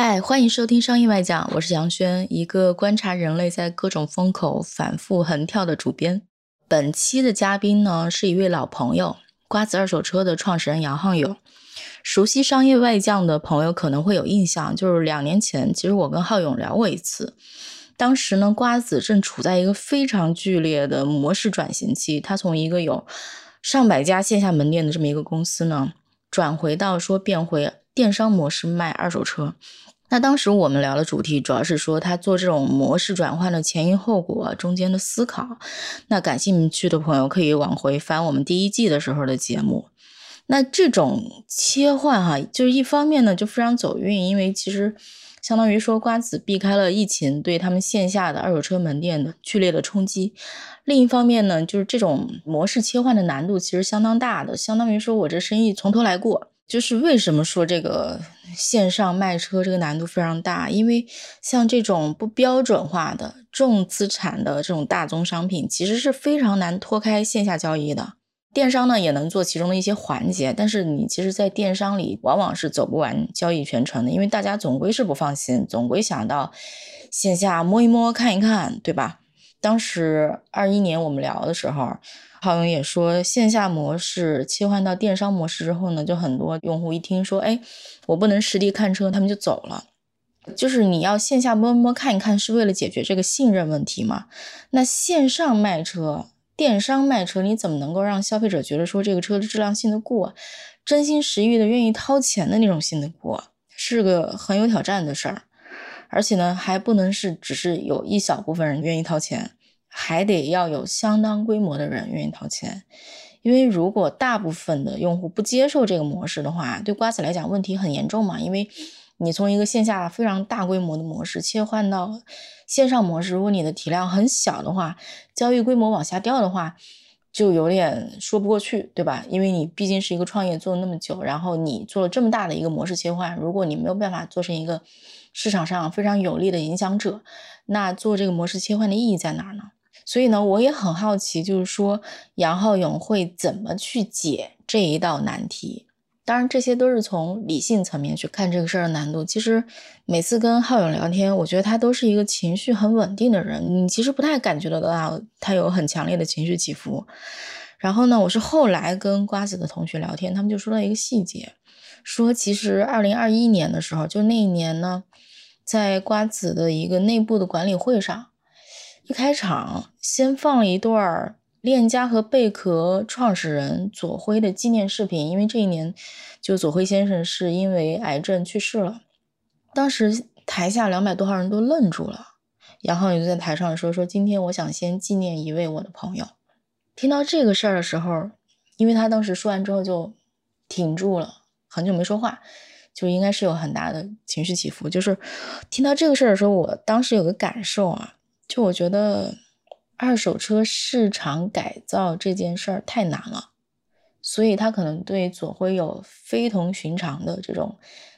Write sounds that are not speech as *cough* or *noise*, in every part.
嗨，欢迎收听《商业外讲》，我是杨轩，一个观察人类在各种风口反复横跳的主编。本期的嘉宾呢，是一位老朋友，瓜子二手车的创始人杨浩勇。熟悉《商业外讲》的朋友可能会有印象，就是两年前，其实我跟浩勇聊过一次。当时呢，瓜子正处在一个非常剧烈的模式转型期，他从一个有上百家线下门店的这么一个公司呢，转回到说变回电商模式卖二手车。那当时我们聊的主题主要是说他做这种模式转换的前因后果中间的思考。那感兴趣的朋友可以往回翻我们第一季的时候的节目。那这种切换哈，就是一方面呢就非常走运，因为其实相当于说瓜子避开了疫情对他们线下的二手车门店的剧烈的冲击。另一方面呢，就是这种模式切换的难度其实相当大的，相当于说我这生意从头来过。就是为什么说这个线上卖车这个难度非常大？因为像这种不标准化的重资产的这种大宗商品，其实是非常难脱开线下交易的。电商呢也能做其中的一些环节，但是你其实，在电商里往往是走不完交易全程的，因为大家总归是不放心，总归想到线下摸一摸、看一看，对吧？当时二一年我们聊的时候。浩勇也说，线下模式切换到电商模式之后呢，就很多用户一听说，哎，我不能实地看车，他们就走了。就是你要线下摸一摸看一看，是为了解决这个信任问题嘛？那线上卖车、电商卖车，你怎么能够让消费者觉得说这个车的质量信得过，真心实意的愿意掏钱的那种信得过，是个很有挑战的事儿。而且呢，还不能是只是有一小部分人愿意掏钱。还得要有相当规模的人愿意掏钱，因为如果大部分的用户不接受这个模式的话，对瓜子来讲问题很严重嘛。因为你从一个线下非常大规模的模式切换到线上模式，如果你的体量很小的话，交易规模往下掉的话，就有点说不过去，对吧？因为你毕竟是一个创业做了那么久，然后你做了这么大的一个模式切换，如果你没有办法做成一个市场上非常有力的影响者，那做这个模式切换的意义在哪儿呢？所以呢，我也很好奇，就是说杨浩勇会怎么去解这一道难题？当然，这些都是从理性层面去看这个事儿的难度。其实每次跟浩勇聊天，我觉得他都是一个情绪很稳定的人，你其实不太感觉得到他有很强烈的情绪起伏。然后呢，我是后来跟瓜子的同学聊天，他们就说到一个细节，说其实二零二一年的时候，就那一年呢，在瓜子的一个内部的管理会上。一开场，先放了一段链家和贝壳创始人左晖的纪念视频，因为这一年，就左晖先生是因为癌症去世了。当时台下两百多号人都愣住了。杨浩宇就在台上说：“说今天我想先纪念一位我的朋友。”听到这个事儿的时候，因为他当时说完之后就挺住了，很久没说话，就应该是有很大的情绪起伏。就是听到这个事儿的时候，我当时有个感受啊。就我觉得，二手车市场改造这件事儿太难了，所以他可能对左晖有非同寻常的这种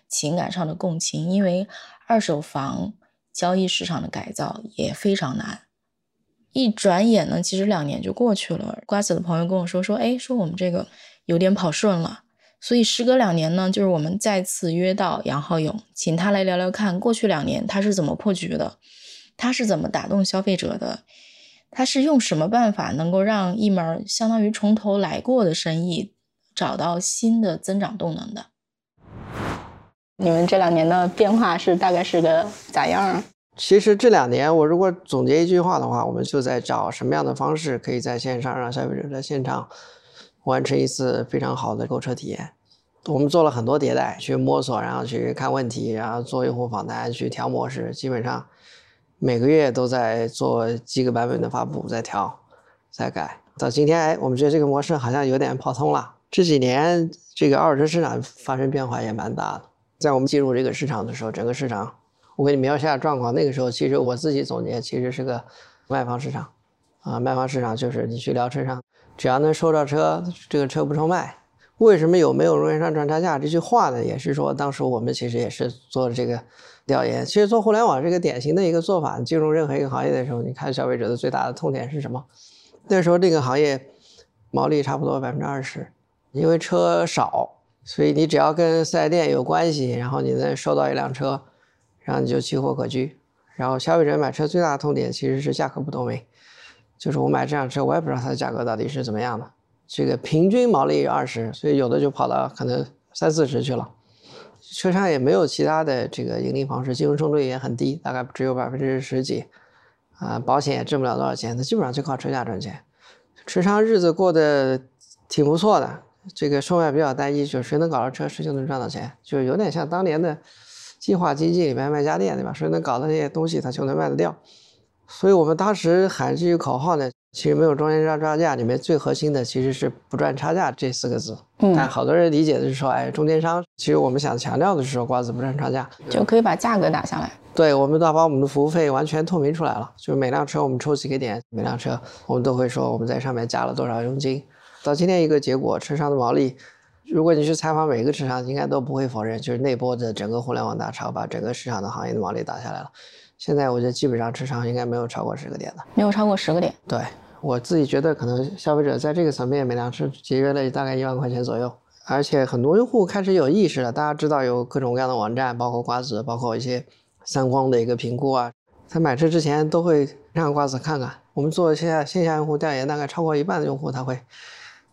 情感上的共情。因为二手房交易市场的改造也非常难。一转眼呢，其实两年就过去了。瓜子的朋友跟我说说，哎，说我们这个有点跑顺了。所以时隔两年呢，就是我们再次约到杨浩勇，请他来聊聊看过去两年他是怎么破局的。他是怎么打动消费者的？他是用什么办法能够让一门相当于从头来过的生意找到新的增长动能的？你们这两年的变化是大概是个咋样？啊其实这两年，我如果总结一句话的话，我们就在找什么样的方式可以在线上让消费者在现场完成一次非常好的购车体验。我们做了很多迭代，去摸索，然后去看问题，然后做用户访谈，去调模式，基本上。每个月都在做几个版本的发布，在调，在改。到今天，哎，我们觉得这个模式好像有点跑通了。这几年，这个二手车市场发生变化也蛮大的。在我们进入这个市场的时候，整个市场，我给你描述一下状况。那个时候，其实我自己总结，其实是个卖方市场，啊，卖方市场就是你去聊车商，只要能收到车，这个车不愁卖。为什么有没有容易上赚差价这句话呢？也是说当时我们其实也是做了这个调研。其实做互联网这个典型的一个做法，进入任何一个行业的时候，你看消费者的最大的痛点是什么？那时候这个行业毛利差不多百分之二十，因为车少，所以你只要跟四 S 店有关系，然后你能收到一辆车，然后你就奇货可居。然后消费者买车最大的痛点其实是价格不透明，就是我买这辆车，我也不知道它的价格到底是怎么样的。这个平均毛利二十，所以有的就跑到可能三四十去了。车商也没有其他的这个盈利方式，金融收率也很低，大概只有百分之十几。啊，保险也挣不了多少钱，他基本上就靠车价赚钱。车商日子过得挺不错的，这个售卖比较单一，就是谁能搞到车，谁就能赚到钱，就有点像当年的计划经济里面卖家电，对吧？谁能搞到那些东西，他就能卖得掉。所以我们当时喊这句口号呢。其实没有中间商差价，里面最核心的其实是不赚差价这四个字。嗯，但好多人理解的是说，哎，中间商。其实我们想强调的是说，瓜子不赚差价，就可以把价格打下来。对，我们都把我们的服务费完全透明出来了，就是每辆车我们抽几个点，每辆车我们都会说我们在上面加了多少佣金。到今天一个结果，车商的毛利，如果你去采访每一个车商，应该都不会否认，就是那波的整个互联网大潮把整个市场的行业的毛利打下来了。现在我觉得基本上车商应该没有超过十个点的，没有超过十个点。对。我自己觉得，可能消费者在这个层面每辆车节约了大概一万块钱左右，而且很多用户开始有意识了。大家知道有各种各样的网站，包括瓜子，包括一些三光的一个评估啊。在买车之前都会让瓜子看看。我们做线下线下用户调研，大概超过一半的用户他会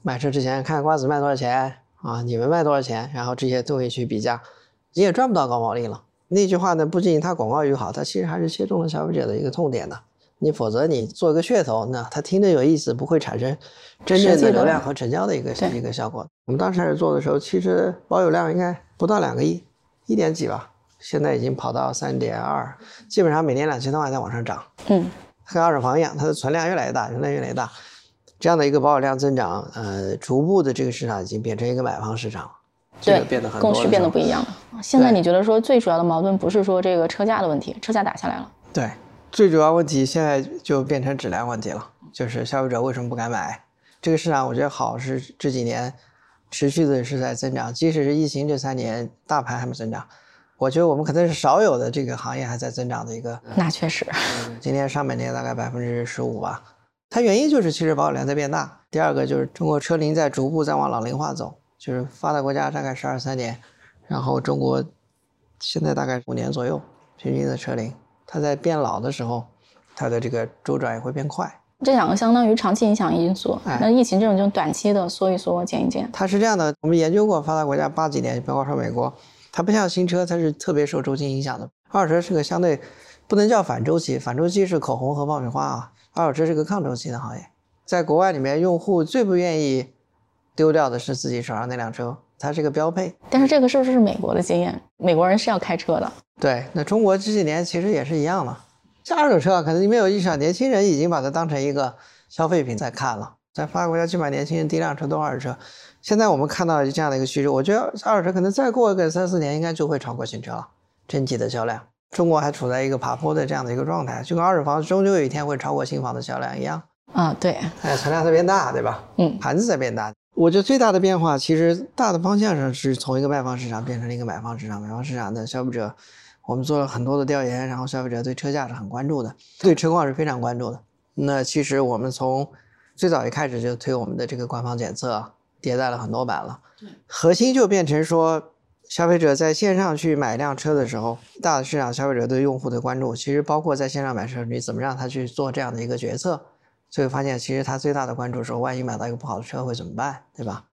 买车之前看瓜子卖多少钱啊，你们卖多少钱，然后这些都会去比价。你也赚不到高毛利了。那句话呢，不仅它广告语好，它其实还是切中了消费者的一个痛点的。你否则你做个噱头，那他听着有意思，不会产生真正的流量和成交的一个一个效果。我们当时开始做的时候，其实保有量应该不到两个亿，一点几吧。现在已经跑到三点二，基本上每年两千多万在往上涨。嗯，跟二手房一样，它的存量越来越大，存量越来越大。这样的一个保有量增长，呃，逐步的这个市场已经变成一个买方市场了。对，变得很供需变得不一样了。现在你觉得说最主要的矛盾不是说这个车价的问题，车价打下来了。对。最主要问题现在就变成质量问题了，就是消费者为什么不敢买？这个市场我觉得好是这几年持续的是在增长，即使是疫情这三年，大盘还没增长，我觉得我们可能是少有的这个行业还在增长的一个。那确实，今年上半年大概百分之十五吧。它原因就是汽车保有量在变大，第二个就是中国车龄在逐步在往老龄化走，就是发达国家大概十二三年，然后中国现在大概五年左右平均的车龄。它在变老的时候，它的这个周转也会变快。这两个相当于长期影响因素。那疫情这种就短期的缩一缩、减一减。它是这样的，我们研究过发达国家八几年，包括说美国，它不像新车，它是特别受周期影响的。二手车是个相对不能叫反周期，反周期是口红和爆米花啊。二手车是个抗周期的行业。在国外里面，用户最不愿意丢掉的是自己手上那辆车，它是个标配。但是这个是不是美国的经验？美国人是要开车的。对，那中国这几年其实也是一样的。像二手车，可能你没有意识到，年轻人已经把它当成一个消费品在看了。在发达国家，基本上年轻人第一辆车都是二手车。现在我们看到这样的一个趋势，我觉得二手车可能再过个三四年，应该就会超过新车了，整体的销量。中国还处在一个爬坡的这样的一个状态，就跟二手房终究有一天会超过新房的销量一样。啊，对，哎，存量在变大，对吧？嗯，盘子在变大。我觉得最大的变化，其实大的方向上是从一个卖方市场变成了一个买方市场。买方市场的消费者。我们做了很多的调研，然后消费者对车价是很关注的，对车况是非常关注的。那其实我们从最早一开始就推我们的这个官方检测，迭代了很多版了。核心就变成说，消费者在线上去买一辆车的时候，大的市场消费者对用户的关注，其实包括在线上买车，你怎么让他去做这样的一个决策？最后发现，其实他最大的关注是，万一买到一个不好的车会怎么办，对吧？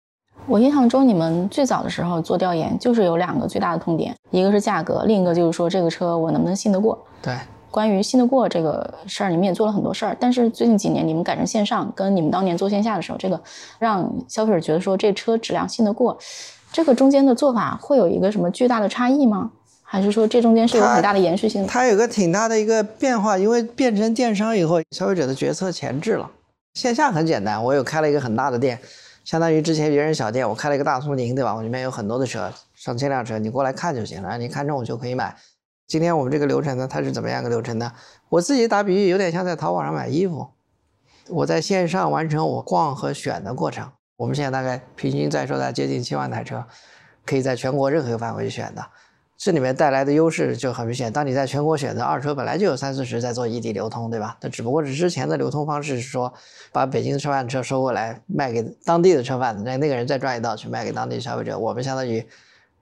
我印象中，你们最早的时候做调研，就是有两个最大的痛点，一个是价格，另一个就是说这个车我能不能信得过。对，关于信得过这个事儿，你们也做了很多事儿。但是最近几年，你们改成线上，跟你们当年做线下的时候，这个让消费者觉得说这车质量信得过，这个中间的做法会有一个什么巨大的差异吗？还是说这中间是有很大的延续性的？它有个挺大的一个变化，因为变成电商以后，消费者的决策前置了。线下很简单，我有开了一个很大的店。相当于之前别人小店，我开了一个大苏宁，对吧？我里面有很多的车，上千辆车，你过来看就行了，你看中我就可以买。今天我们这个流程呢，它是怎么样个流程呢？我自己打比喻，有点像在淘宝上买衣服。我在线上完成我逛和选的过程。我们现在大概平均在售在接近七万台车，可以在全国任何一个范围选的。这里面带来的优势就很明显。当你在全国选择二手车，本来就有三四十在做异地流通，对吧？那只不过是之前的流通方式是说，把北京的车贩车收过来卖给当地的车贩子，那那个人再赚一道去卖给当地消费者。我们相当于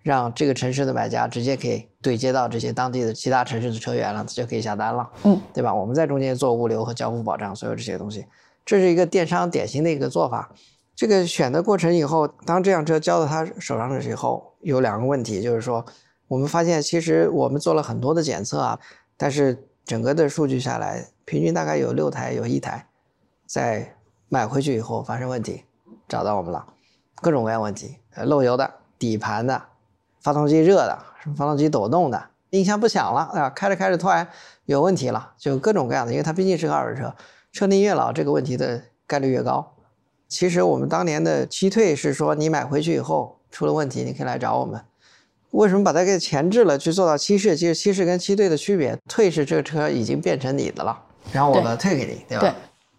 让这个城市的买家直接可以对接到这些当地的其他城市的车源了，就可以下单了，嗯，对吧？我们在中间做物流和交付保障，所有这些东西，这是一个电商典型的一个做法。这个选的过程以后，当这辆车交到他手上的时候，有两个问题，就是说，我们发现其实我们做了很多的检测啊，但是整个的数据下来，平均大概有六台有一台，在买回去以后发生问题，找到我们了，各种各样问题，漏油的、底盘的、发动机热的、什么发动机抖动的、音箱不响了啊，开着开着突然有问题了，就各种各样的，因为它毕竟是个二手车，车龄越老，这个问题的概率越高。其实我们当年的期退是说，你买回去以后出了问题，你可以来找我们。为什么把它给前置了，去做到七试？其实七试跟七退的区别，退是这个车已经变成你的了，然后我把它退给你，对吧？对。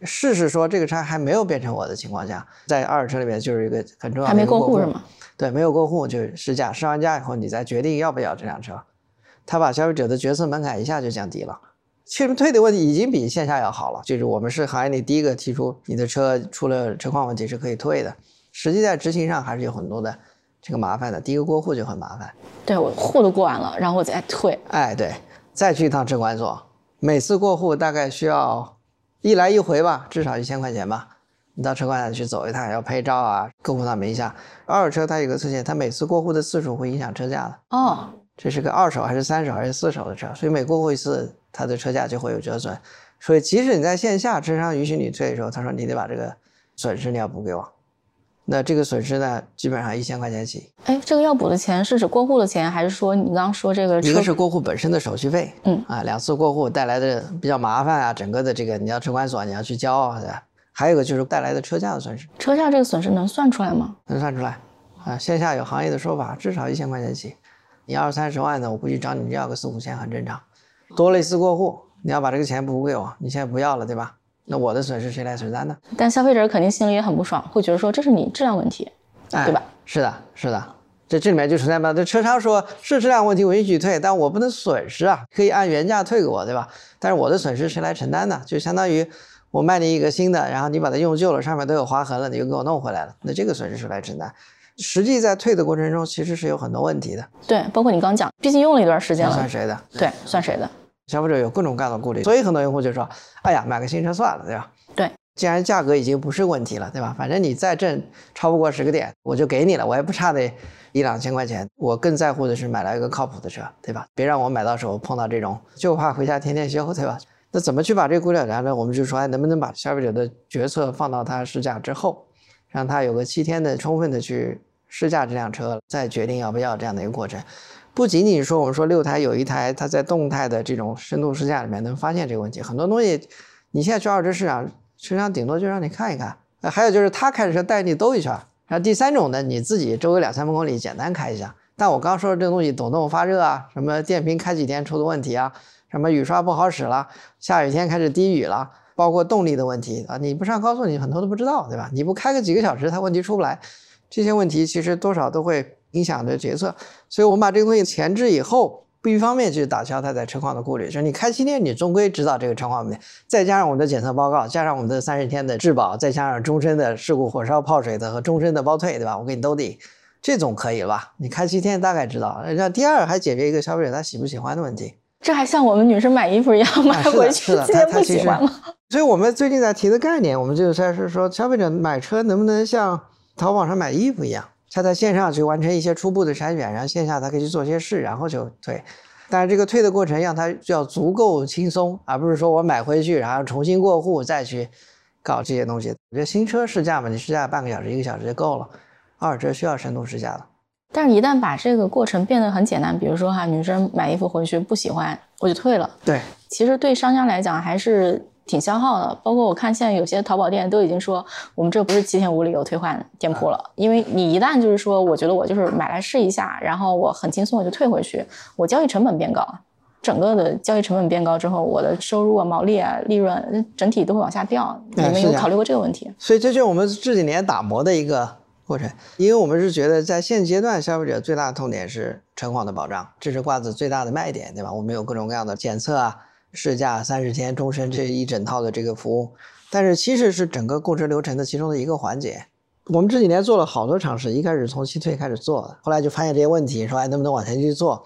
试是说这个车还没有变成我的情况下，在二手车里面就是一个很重要的。还没过户是吗？对，没有过户就试驾，试完驾以后你再决定要不要这辆车，他把消费者的决策门槛一下就降低了。其实退的问题已经比线下要好了，就是我们是行业里第一个提出你的车出了车况问题是可以退的。实际在执行上还是有很多的这个麻烦的。第一个过户就很麻烦，对我户都过完了，然后我再退。哎，对，再去一趟车管所，每次过户大概需要一来一回吧，至少一千块钱吧。你到车管所去走一趟，要拍照啊，过户到名下。二手车它有个特性，它每次过户的次数会影响车价的。哦，这是个二手还是三手还是四手的车，所以每过户一次。它的车价就会有折损，所以即使你在线下车商允许你退的时候，他说你得把这个损失你要补给我，那这个损失呢，基本上一千块钱起。哎，这个要补的钱是指过户的钱，还是说你刚刚说这个？一个是过户本身的手续费，嗯啊，两次过户带来的比较麻烦啊，整个的这个你要车管所你要去交啊，对吧？还有一个就是带来的车价的损失。车价这个损失能算出来吗？能算出来，啊，线下有行业的说法，至少一千块钱起。你二三十万的，我估计找你要个四五千很正常。多了一次过户。你要把这个钱补给我，你现在不要了，对吧？那我的损失谁来承担呢？但消费者肯定心里也很不爽，会觉得说这是你质量问题，对吧？是的，是的，这这里面就存在嘛？这车商说是质量问题，我允许退，但我不能损失啊，可以按原价退给我，对吧？但是我的损失谁来承担呢？就相当于我卖你一个新的，然后你把它用旧了，上面都有划痕了，你又给我弄回来了，那这个损失谁来承担？实际在退的过程中，其实是有很多问题的。对，包括你刚讲，毕竟用了一段时间了，算谁的？对，算谁的？消费者有各种各样的顾虑，所以很多用户就说：“哎呀，买个新车算了，对吧？”对，既然价格已经不是问题了，对吧？反正你再挣超不过十个点，我就给你了，我也不差那一两千块钱。我更在乎的是买来一个靠谱的车，对吧？别让我买到手碰到这种，就怕回家天天修，对吧？那怎么去把这个顾虑然呢？我们就说，哎，能不能把消费者的决策放到他试驾之后，让他有个七天的充分的去试驾这辆车，再决定要不要这样的一个过程。不仅仅说我们说六台有一台，它在动态的这种深度试驾里面能发现这个问题，很多东西你现在去二手车市场，实际上顶多就让你看一看。呃，还有就是他开着车带你兜一圈。然后第三种呢，你自己周围两三百公里简单开一下。但我刚刚说的这个东西，抖动发热啊，什么电瓶开几天出的问题啊，什么雨刷不好使了，下雨天开始滴雨了，包括动力的问题啊，你不上高速你很多都不知道，对吧？你不开个几个小时，它问题出不来。这些问题其实多少都会。影响的决策，所以我们把这个东西前置以后，不一方面去打消他在车况的顾虑，就是你开七天，你终归知道这个车况问题，再加上我们的检测报告，加上我们的三十天的质保，再加上终身的事故火烧泡水的和终身的包退，对吧？我给你兜底，这总可以了吧？你开七天大概知道。那第二还解决一个消费者他喜不喜欢的问题，这还像我们女生买衣服一样，买回去今天不喜欢了。*laughs* 所以我们最近在提的概念，我们就是在是说，消费者买车能不能像淘宝上买衣服一样？他在线上去完成一些初步的筛选，然后线下他可以去做些事，然后就退。但是这个退的过程让他要足够轻松，而不是说我买回去然后重新过户再去搞这些东西。我觉得新车试驾嘛，你试驾半个小时、一个小时就够了。二手车需要深度试驾的。但是，一旦把这个过程变得很简单，比如说哈，女生买衣服回去不喜欢，我就退了。对，其实对商家来讲还是。挺消耗的，包括我看现在有些淘宝店都已经说，我们这不是七天无理由退换店铺了，因为你一旦就是说，我觉得我就是买来试一下，然后我很轻松我就退回去，我交易成本变高。整个的交易成本变高之后，我的收入啊、毛利啊、利润整体都会往下掉。你们有考虑过这个问题？所以这就是我们这几年打磨的一个过程。因为我们是觉得，在现阶段，消费者最大的痛点是车况的保障，这是瓜子最大的卖点，对吧？我们有各种各样的检测啊、试驾、三十天、终身这一整套的这个服务。但是其实是整个购车流程的其中的一个环节。我们这几年做了好多尝试，一开始从七退开始做的，后来就发现这些问题，说哎能不能往前去做？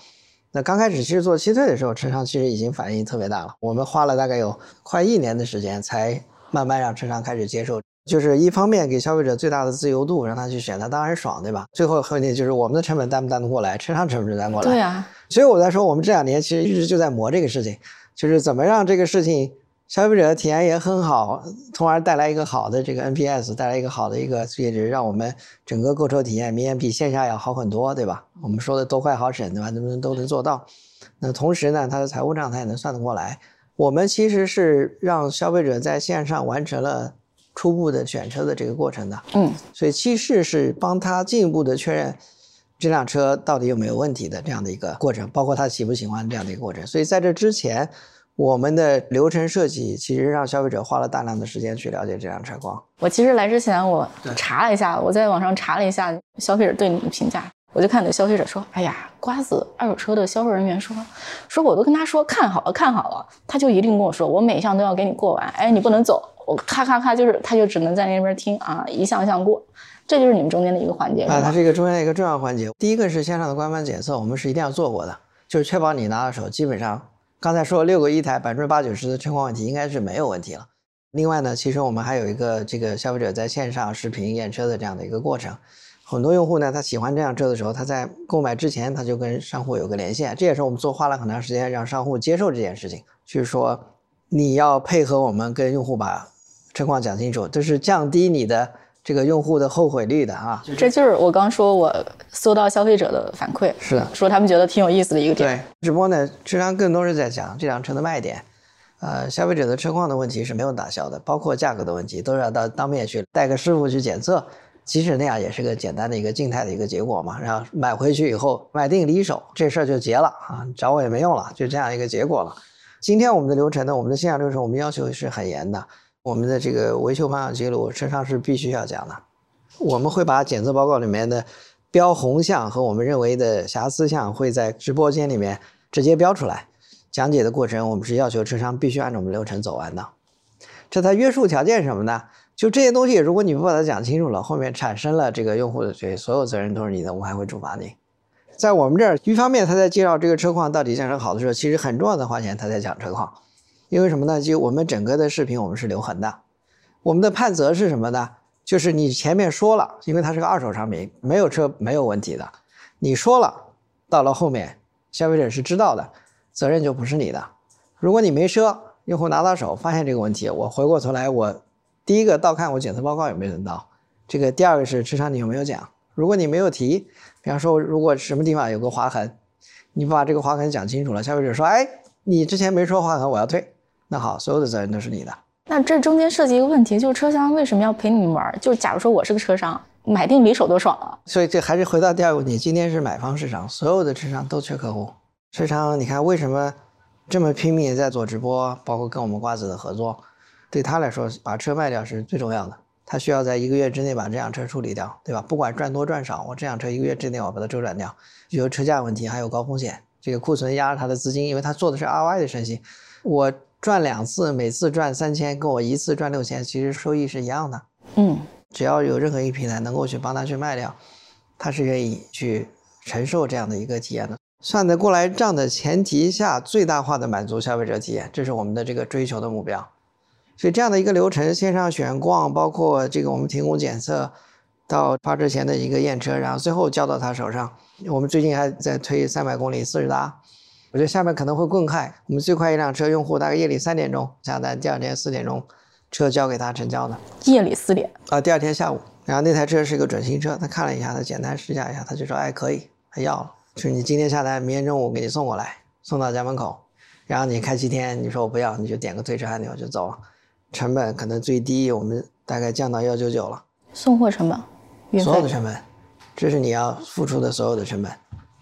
那刚开始其实做七退的时候，车商其实已经反应特别大了。我们花了大概有快一年的时间，才慢慢让车商开始接受。就是一方面给消费者最大的自由度，让他去选，他当然爽，对吧？最后问题就是我们的成本担不担得过来，车商成本担过来。对呀。所以我在说，我们这两年其实一直就在磨这个事情，就是怎么让这个事情。消费者的体验也很好，从而带来一个好的这个 NPS，带来一个好的一个业值，让我们整个购车体验明显比线下要好很多，对吧？我们说的多快好省，对吧？能不能都能做到？那同时呢，它的财务账它也能算得过来。我们其实是让消费者在线上完成了初步的选车的这个过程的，嗯，所以其实是帮他进一步的确认这辆车到底有没有问题的这样的一个过程，包括他喜不喜欢这样的一个过程。所以在这之前。我们的流程设计其实让消费者花了大量的时间去了解这辆车况。我其实来之前我查了一下，我在网上查了一下消费者对你的评价，我就看你的消费者说：“哎呀，瓜子二手车的销售人员说，说我都跟他说看好了看好了，他就一定跟我说我每一项都要给你过完，哎，你不能走，我咔咔咔就是他就只能在那边听啊，一项项过，这就是你们中间的一个环节啊，它是一个中间的一个重要环节。第一个是线上的官方检测，我们是一定要做过的，就是确保你拿到手基本上。刚才说六个一台，百分之八九十的车况问题应该是没有问题了。另外呢，其实我们还有一个这个消费者在线上视频验车的这样的一个过程。很多用户呢，他喜欢这辆车的时候，他在购买之前他就跟商户有个连线，这也是我们做花了很长时间让商户接受这件事情，就是说你要配合我们跟用户把车况讲清楚，这是降低你的。这个用户的后悔率的啊，这就是我刚说，我搜到消费者的反馈，是的，说他们觉得挺有意思的一个点。对，直播呢，实际上更多是在讲这辆车的卖点，呃，消费者的车况的问题是没有打消的，包括价格的问题，都是要到当面去带个师傅去检测，即使那样也是个简单的一个静态的一个结果嘛。然后买回去以后买定离手，这事儿就结了啊，找我也没用了，就这样一个结果了。今天我们的流程呢，我们的线下流程我们要求是很严的。我们的这个维修保养记录，车上是必须要讲的。我们会把检测报告里面的标红项和我们认为的瑕疵项，会在直播间里面直接标出来。讲解的过程，我们是要求车商必须按照我们流程走完的。这它约束条件是什么呢？就这些东西，如果你不把它讲清楚了，后面产生了这个用户的这所有责任都是你的，我们还会处罚你。在我们这儿，一方面他在介绍这个车况到底讲成好的时候，其实很重要的花钱他在讲车况。因为什么呢？就我们整个的视频，我们是留痕的。我们的判责是什么呢？就是你前面说了，因为它是个二手商品，没有车没有问题的。你说了，到了后面消费者是知道的，责任就不是你的。如果你没车，用户拿到手发现这个问题，我回过头来，我第一个倒看我检测报告有没有人到。这个第二个是车商你有没有讲？如果你没有提，比方说如果什么地方有个划痕，你把这个划痕讲清楚了，消费者说，哎，你之前没说划痕，我要退。那好，所有的责任都是你的。那这中间涉及一个问题，就是车商为什么要陪你们玩？就是假如说我是个车商，买定离手多爽啊！所以这还是回到第二个问题，今天是买方市场，所有的车商都缺客户。车商，你看为什么这么拼命在做直播，包括跟我们瓜子的合作，对他来说，把车卖掉是最重要的。他需要在一个月之内把这辆车处理掉，对吧？不管赚多赚少，我这辆车一个月之内我把它周转掉。比如车价问题，还有高风险，这个库存压着他的资金，因为他做的是 ROI 的生意，我。赚两次，每次赚三千，跟我一次赚六千，其实收益是一样的。嗯，只要有任何一个平台能够去帮他去卖掉，他是愿意去承受这样的一个体验的。算得过来账的前提下，最大化的满足消费者体验，这是我们的这个追求的目标。所以这样的一个流程，线上选逛，包括这个我们提供检测，到发车前的一个验车，然后最后交到他手上。我们最近还在推三百公里四十达。我觉得下面可能会更快。我们最快一辆车，用户大概夜里三点钟下单，第二天四点钟车交给他成交的。夜里四点啊，第二天下午。然后那台车是一个准新车，他看了一下，他简单试驾一下，他就说：“哎，可以，他要了。”就是你今天下单，明天中午给你送过来，送到家门口。然后你开七天，你说我不要，你就点个退车按钮就走了。成本可能最低，我们大概降到幺九九了。送货成本，所有的成本，这是你要付出的所有的成本。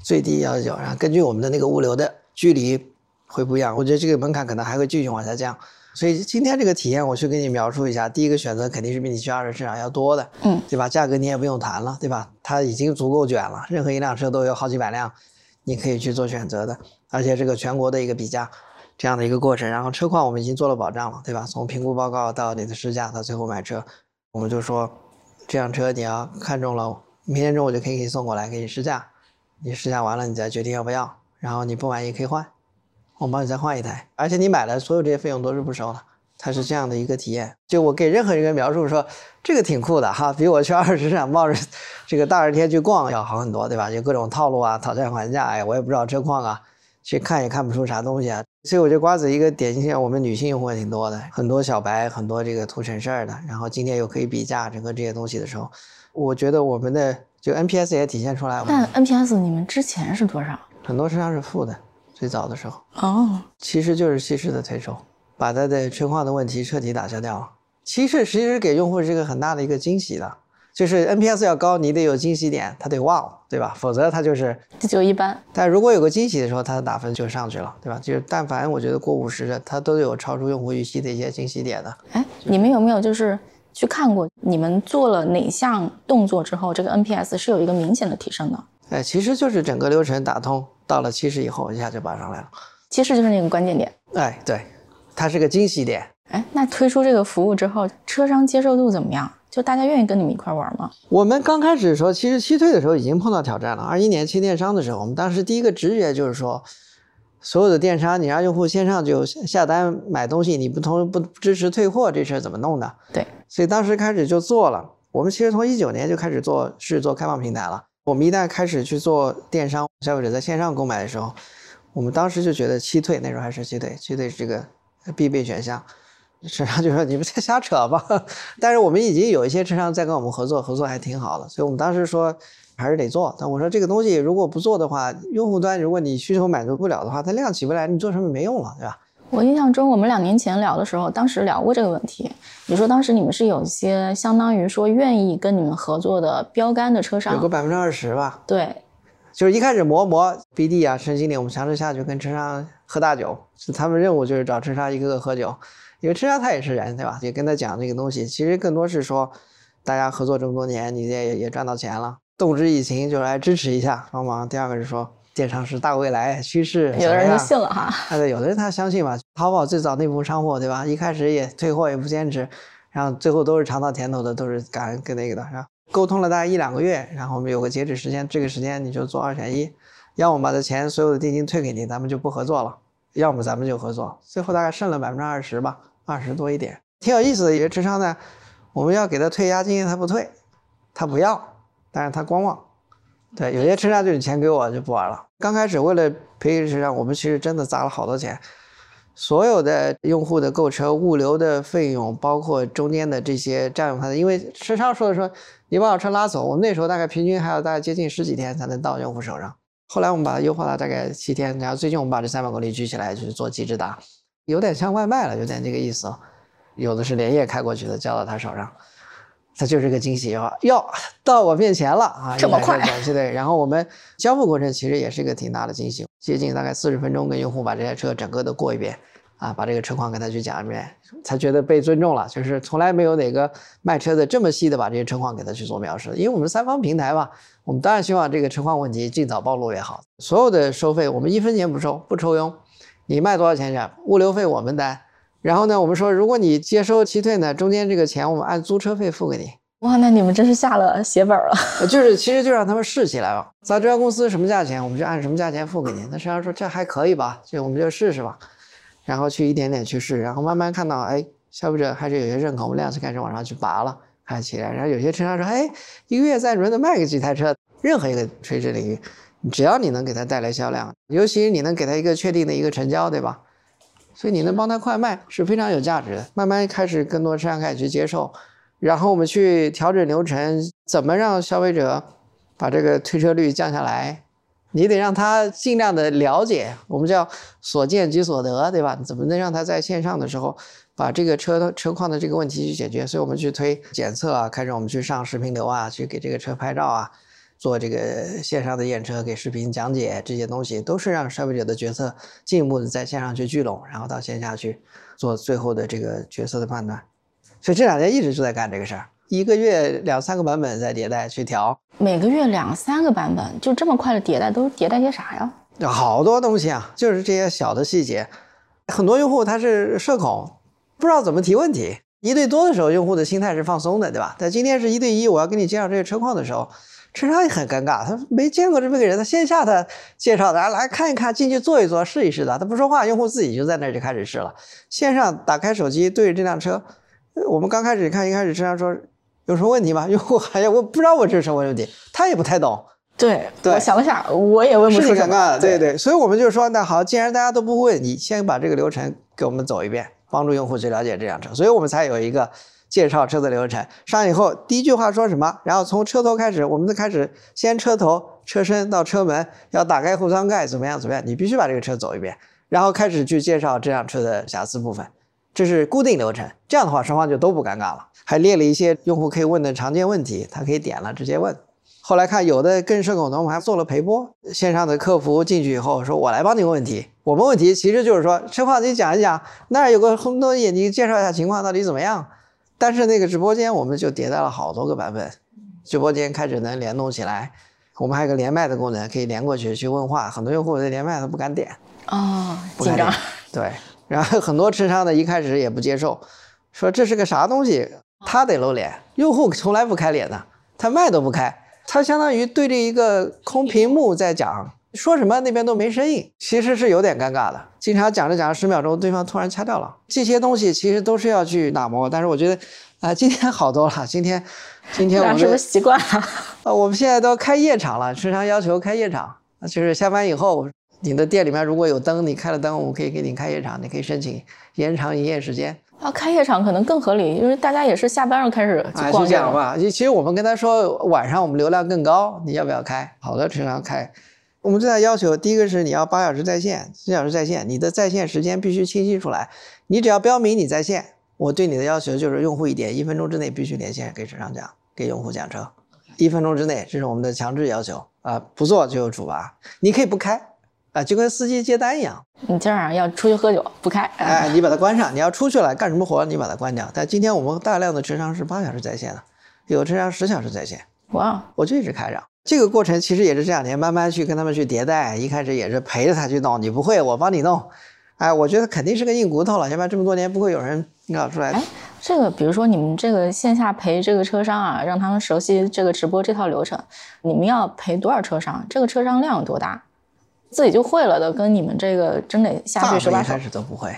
最低幺九九，然后根据我们的那个物流的距离，会不一样。我觉得这个门槛可能还会继续往下降。所以今天这个体验，我去给你描述一下。第一个选择肯定是比你去二手市场要多的，嗯，对吧？价格你也不用谈了，对吧？它已经足够卷了，任何一辆车都有好几百辆，你可以去做选择的。而且这个全国的一个比价这样的一个过程，然后车况我们已经做了保障了，对吧？从评估报告到你的试驾到最后买车，我们就说这辆车你要看中了，明天中午就可以给你送过来给你试驾，你试驾完了你再决定要不要，然后你不满意可以换。我帮你再换一台，而且你买了所有这些费用都是不收的，它是这样的一个体验。就我给任何一个人描述说，这个挺酷的哈，比我去二手市场冒着这个大热天去逛要好很多，对吧？就各种套路啊，讨价还价，哎，我也不知道车况啊，去看也看不出啥东西啊。所以我觉得瓜子一个典型，我们女性用户也挺多的，很多小白，很多这个图省事儿的。然后今天又可以比价整个这些东西的时候，我觉得我们的就 NPS 也体现出来了。但 NPS 你们之前是多少？很多车上是负的。最早的时候哦，其实就是稀释的推收，把它的车况的问题彻底打消掉了。稀释其实给用户是一个很大的一个惊喜的，就是 NPS 要高，你得有惊喜点，他得哇，对吧？否则他就是就一般。但如果有个惊喜的时候，他的打分就上去了，对吧？就是但凡我觉得过五十的，他都有超出用户预期的一些惊喜点的。哎，你们有没有就是去看过你们做了哪项动作之后，这个 NPS 是有一个明显的提升的？哎，其实就是整个流程打通。到了七十以后，一下就拔上来了。七十就是那个关键点。哎，对，它是个惊喜点。哎，那推出这个服务之后，车商接受度怎么样？就大家愿意跟你们一块玩吗？我们刚开始说其实七退的时候已经碰到挑战了。二一年七电商的时候，我们当时第一个直觉就是说，所有的电商你让用户线上就下单买东西，你不同不支持退货，这事儿怎么弄的？对，所以当时开始就做了。我们其实从一九年就开始做是做开放平台了。我们一旦开始去做电商，消费者在线上购买的时候，我们当时就觉得七退那时候还是七退，七退是这个必备选项。车商就说你们在瞎扯吧，*laughs* 但是我们已经有一些车商在跟我们合作，合作还挺好的，所以我们当时说还是得做。但我说这个东西如果不做的话，用户端如果你需求满足不了的话，它量起不来，你做什么没用了，对吧？我印象中，我们两年前聊的时候，当时聊过这个问题。你说当时你们是有一些相当于说愿意跟你们合作的标杆的车商，有个百分之二十吧。对，就是一开始磨磨 BD 啊，陈经理，我们强制下去跟车商喝大酒，是他们任务就是找车商一个个喝酒，因为车商他也是人，对吧？也跟他讲这个东西，其实更多是说，大家合作这么多年，你也也赚到钱了，动之以情，就来支持一下帮忙。第二个是说。电商是大未来趋势，有的人就信了哈。哎，对，有的人他相信嘛。淘宝最早内部商货，对吧？一开始也退货也不坚持，然后最后都是尝到甜头的，都是感恩跟那个的，是吧？沟通了大概一两个月，然后我们有个截止时间，这个时间你就做二选一，要么把这钱所有的定金退给你，咱们就不合作了；要么咱们就合作。最后大概剩了百分之二十吧，二十多一点，挺有意思的。一个智商呢，我们要给他退押金，他不退，他不要，但是他观望。对，有些车商就你钱给我就不玩了。刚开始为了赔车商，我们其实真的砸了好多钱，所有的用户的购车、物流的费用，包括中间的这些占用他的，因为车商说的说，你把我车拉走，我们那时候大概平均还要大概接近十几天才能到用户手上。后来我们把它优化了大概七天，然后最近我们把这三百公里举起来去做极致达，有点像外卖了，有点这个意思。有的是连夜开过去的，交到他手上。它就是个惊喜啊！哟，到我面前了啊！这么快？对。然后我们交付过程其实也是一个挺大的惊喜，接近大概四十分钟跟用户把这台车整个的过一遍，啊，把这个车况跟他去讲一遍，才觉得被尊重了。就是从来没有哪个卖车的这么细的把这些车况给他去做描述，因为我们三方平台嘛，我们当然希望这个车况问题尽早暴露也好。所有的收费我们一分钱不收，不抽佣，你卖多少钱去，物流费我们担。然后呢，我们说，如果你接收期退呢，中间这个钱我们按租车费付给你。哇，那你们真是下了血本了。*laughs* 就是，其实就让他们试起来吧。咱这家公司什么价钱，我们就按什么价钱付给你。那实际上说这还可以吧，就我们就试试吧。然后去一点点去试，然后慢慢看到，哎，消费者还是有些认可，我们量就开始往上去拔了，开起来。然后有些车商说，哎，一个月在轮的卖个几台车。任何一个垂直领域，只要你能给他带来销量，尤其是你能给他一个确定的一个成交，对吧？所以你能帮他快卖是非常有价值的。慢慢开始更多车商开始去接受，然后我们去调整流程，怎么让消费者把这个退车率降下来？你得让他尽量的了解，我们叫所见即所得，对吧？怎么能让他在线上的时候把这个车的车况的这个问题去解决？所以我们去推检测啊，开始我们去上视频流啊，去给这个车拍照啊，做这个线上的验车，给视频讲解这些东西，都是让消费者的决策进一步的在线上去聚拢，然后到线下去做最后的这个决策的判断。所以这两年一直就在干这个事儿，一个月两三个版本在迭代去调，每个月两三个版本，就这么快的迭代，都迭代些啥呀？好多东西啊，就是这些小的细节。很多用户他是社恐，不知道怎么提问题。一对多的时候，用户的心态是放松的，对吧？但今天是一对一，我要给你介绍这个车况的时候，车商也很尴尬，他没见过这么个人，他线下他介绍的，来看一看，进去坐一坐，试一试的，他不说话，用户自己就在那儿就开始试了。线上打开手机对着这辆车，我们刚开始看，一开始车商说有什么问题吗？*laughs* 用户还要我不知道我这是什么问题，他也不太懂。对，我想了想，我也问不出尴尬。对对，所以我们就说，那好，既然大家都不会，你先把这个流程给我们走一遍。帮助用户去了解这辆车，所以我们才有一个介绍车的流程。上以后第一句话说什么？然后从车头开始，我们就开始先车头、车身到车门，要打开后舱盖，怎么样？怎么样？你必须把这个车走一遍，然后开始去介绍这辆车的瑕疵部分，这是固定流程。这样的话，双方就都不尴尬了。还列了一些用户可以问的常见问题，他可以点了直接问。后来看有的更社恐的，我们还做了陪播，线上的客服进去以后说：“我来帮你问问题。”我们问题其实就是说车况你讲一讲，那儿有个红东西，你介绍一下情况到底怎么样。但是那个直播间我们就迭代了好多个版本，直播间开始能联动起来，我们还有个连麦的功能，可以连过去去问话。很多用户在连麦他不敢点哦，紧张。对，然后很多车商的一开始也不接受，说这是个啥东西，他得露脸，用户从来不开脸的，他麦都不开。他相当于对着一个空屏幕在讲，说什么那边都没声音，其实是有点尴尬的。经常讲着讲着十秒钟，对方突然掐掉了。这些东西其实都是要去打磨，但是我觉得，啊，今天好多了。今天，今天我们是不是习惯了？*laughs* 啊，我们现在都开夜场了，时常要求开夜场，就是下班以后，你的店里面如果有灯，你开了灯，我们可以给你开夜场，你可以申请延长营业时间。啊，开夜场可能更合理，因为大家也是下班了开始去逛街嘛。其实我们跟他说，晚上我们流量更高，你要不要开？好多车商开。我们最大要求，第一个是你要八小时在线，四小时在线，你的在线时间必须清晰出来。你只要标明你在线，我对你的要求就是用户一点，一分钟之内必须连线给车商讲，给用户讲车，一分钟之内，这是我们的强制要求啊，不做就有处罚。你可以不开。啊，就跟司机接单一样。你今晚上要出去喝酒，不开。哎，你把它关上。你要出去了干什么活，你把它关掉。但今天我们大量的车商是八小时在线的，有车商十小时在线。哇，我就一直开着。这个过程其实也是这两年慢慢去跟他们去迭代。一开始也是陪着他去弄，你不会我帮你弄。哎，我觉得肯定是个硬骨头了，要不然这么多年不会有人搞出来。哎，这个比如说你们这个线下陪这个车商啊，让他们熟悉这个直播这套流程，你们要陪多少车商？这个车商量有多大？自己就会了的，跟你们这个真得下去手把手。开始都不会，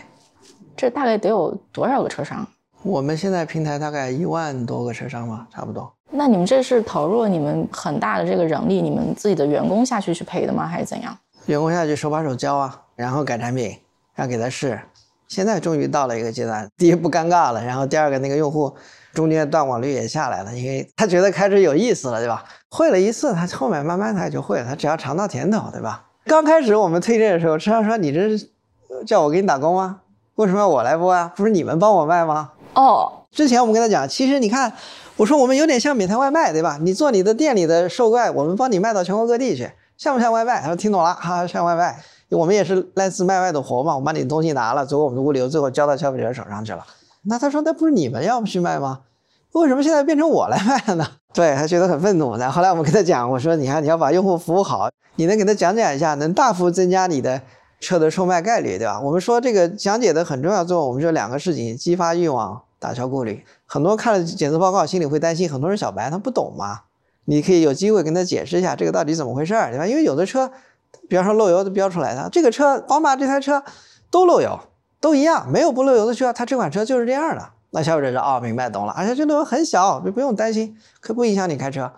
这大概得有多少个车商？我们现在平台大概一万多个车商吧，差不多。那你们这是投入了你们很大的这个人力，你们自己的员工下去去陪的吗？还是怎样？员工下去手把手教啊，然后改产品，然后给他试。现在终于到了一个阶段，第一不尴尬了，然后第二个那个用户中间断网率也下来了，因为他觉得开始有意思了，对吧？会了一次，他后面慢慢他也就会了，他只要尝到甜头，对吧？刚开始我们推荐的时候，车商说：“你这是叫我给你打工吗？为什么要我来播啊？不是你们帮我卖吗？”哦，之前我们跟他讲，其实你看，我说我们有点像美团外卖，对吧？你做你的店里的售卖，我们帮你卖到全国各地去，像不像外卖？他说听懂了，哈，像外卖。我们也是类似卖外的活嘛，我把你的东西拿了，走我们的物流，最后交到消费者手上去了。那他说，那不是你们要去卖吗？为什么现在变成我来卖了呢？对他觉得很愤怒。然后后来我们跟他讲，我说，你看你要把用户服务好。你能给他讲解一下，能大幅增加你的车的售卖概率，对吧？我们说这个讲解的很重要作用，我们说两个事情：激发欲望，打消顾虑。很多看了检测报告，心里会担心，很多人小白他不懂嘛。你可以有机会跟他解释一下这个到底怎么回事儿，对吧？因为有的车，比方说漏油都标出来的，这个车宝马这台车都漏油，都一样，没有不漏油的车，它这款车就是这样的。那消费者说哦，明白懂了，而且这漏油很小，就不用担心，可不影响你开车。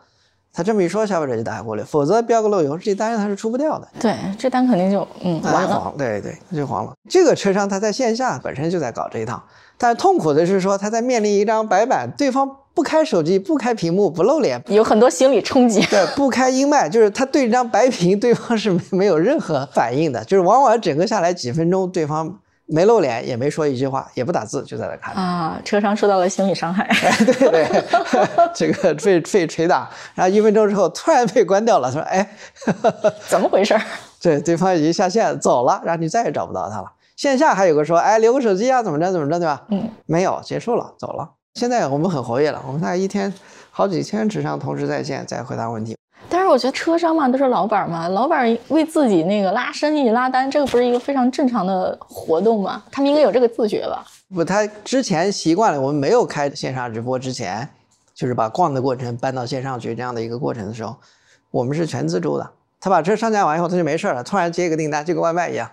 他这么一说，消费者就打开过滤，否则标个漏油，这单他是出不掉的。对，这单肯定就嗯完了。对对，就黄了。这个车商他在线下本身就在搞这一套，但痛苦的是说他在面临一张白板，对方不开手机、不开屏幕、不露脸，有很多心理冲击。对，不开音麦，就是他对这张白屏，对方是没有任何反应的，就是往往整个下来几分钟，对方没露脸，也没说一句话，也不打字，就在那看啊。车商受到了心理伤害。对 *laughs* 对，*laughs* 这个被被捶打，然后一分钟之后突然被关掉了，说：“哎，*laughs* 怎么回事？”对，对方已经下线走了，然后你再也找不到他了。线下还有个说：“哎，留个手机啊，怎么着怎么着，对吧？”嗯，没有，结束了，走了。现在我们很活跃了，我们大概一天好几千纸上同时在线在回答问题。但是我觉得车商嘛都是老板嘛，老板为自己那个拉生意拉单，这个不是一个非常正常的活动吗？他们应该有这个自觉吧？不，他之前习惯了，我们没有开线上直播之前，就是把逛的过程搬到线上去这样的一个过程的时候，我们是全自助的。他把车上架完以后，他就没事了，突然接一个订单，就跟外卖一样。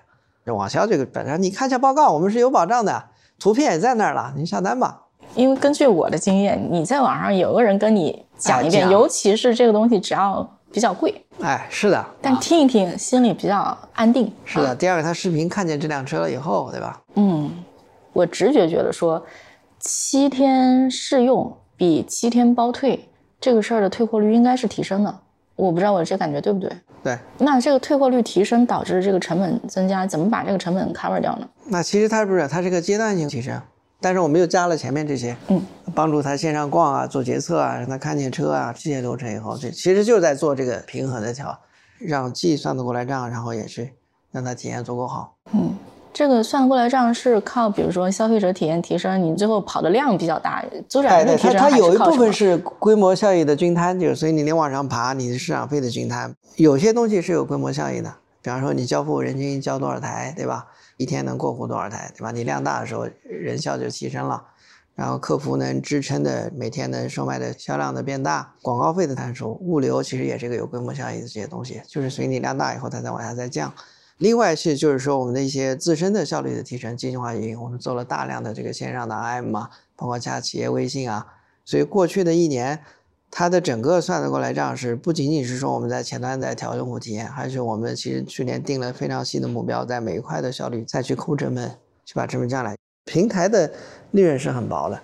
网销这个本身，你看一下报告，我们是有保障的，图片也在那儿了，你下单吧。因为根据我的经验，你在网上有个人跟你讲一遍，尤其是这个东西只要比较贵，哎，是的，但听一听心里比较安定。是的，第二个他视频看见这辆车了以后，对吧？嗯，我直觉觉得说，七天试用比七天包退这个事儿的退货率应该是提升的。我不知道我这感觉对不对？对。那这个退货率提升导致这个成本增加，怎么把这个成本 cover 掉呢？那其实它不是，它是个阶段性提升。但是我们又加了前面这些，嗯，帮助他线上逛啊，做决策啊，让他看见车啊，这些流程以后，这其实就是在做这个平衡的调，让既算得过来账，然后也是让他体验足够好。嗯，这个算得过来账是靠，比如说消费者体验提升，你最后跑的量比较大，周转率提升，它它有一部分是规模效益的均摊，就是所以你得往上爬，你的市场费的均摊，有些东西是有规模效益的，比方说你交付人均交多少台，对吧？一天能过户多少台，对吧？你量大的时候，人效就提升了，然后客服能支撑的每天能售卖的销量的变大，广告费的摊数，物流其实也是一个有规模效益的这些东西，就是随你量大以后，它再往下再降。另外是就是说我们的一些自身的效率的提升，精细化运营，我们做了大量的这个线上的 IM 啊，包括加企业微信啊，所以过去的一年。它的整个算得过来账是不仅仅是说我们在前端在调用户体验，还是我们其实去年定了非常细的目标，在每一块的效率再去抠成本，去把成本降下来。平台的利润是很薄的，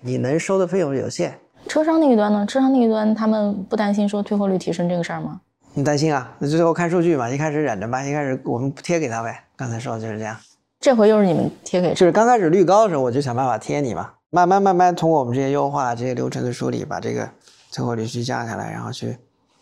你能收的费用有限。车商那一端呢？车商那一端他们不担心说退货率提升这个事儿吗？你担心啊？那最后看数据嘛。一开始忍着吧，一开始我们贴给他呗。刚才说的就是这样。这回又是你们贴给？就是刚开始率高的时候，我就想办法贴你嘛。慢慢慢慢通过我们这些优化、这些流程的梳理，把这个。退货率去降下来，然后去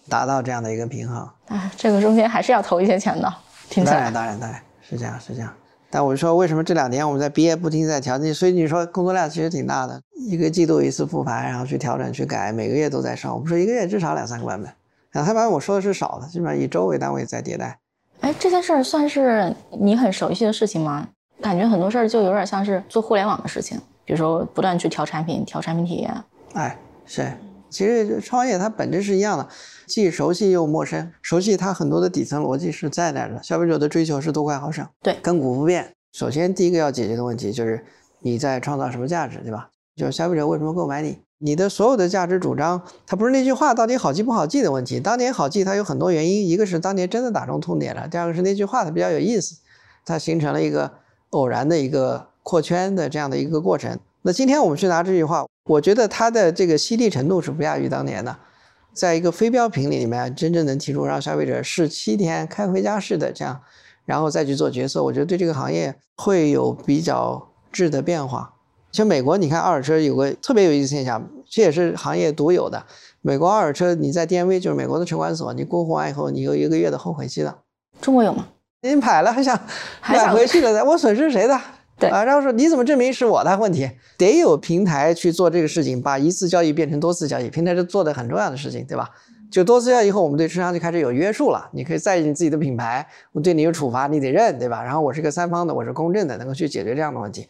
达到这样的一个平衡。哎，这个中间还是要投一些钱的。听起来，当然，当然，当然是这样，是这样。但我说，为什么这两年我们在毕业不停在调整？所以你说工作量其实挺大的，一个季度一次复盘，然后去调整、去改，每个月都在上。我们说一个月至少两三个版本，两三版本我说的是少的，基本上以周为单位在迭代。哎，这件事儿算是你很熟悉的事情吗？感觉很多事儿就有点像是做互联网的事情，比如说不断去调产品、调产品体验。哎，是。其实创业它本质是一样的，既熟悉又陌生。熟悉它很多的底层逻辑是在那儿的，消费者的追求是多快好省，对，亘古不变。首先第一个要解决的问题就是你在创造什么价值，对吧？就是消费者为什么购买你？你的所有的价值主张，它不是那句话到底好记不好记的问题。当年好记它有很多原因，一个是当年真的打中痛点了，第二个是那句话它比较有意思，它形成了一个偶然的一个扩圈的这样的一个过程。那今天我们去拿这句话。我觉得它的这个犀利程度是不亚于当年的，在一个非标品里面，真正能提出让消费者试七天开回家式的这样，然后再去做决策，我觉得对这个行业会有比较质的变化。像美国，你看二手车有个特别有意思现象，这也是行业独有的。美国二手车你在 DMV 就是美国的车管所，你过户完以后，你有一个月的后悔期的。中国有吗？你买了还想买回去了，我损失谁的？对啊，然后说你怎么证明是我的问题？得有平台去做这个事情，把一次交易变成多次交易，平台是做的很重要的事情，对吧？就多次交易以后，我们对车商就开始有约束了。你可以在意你自己的品牌，我对你有处罚，你得认，对吧？然后我是个三方的，我是公正的，能够去解决这样的问题。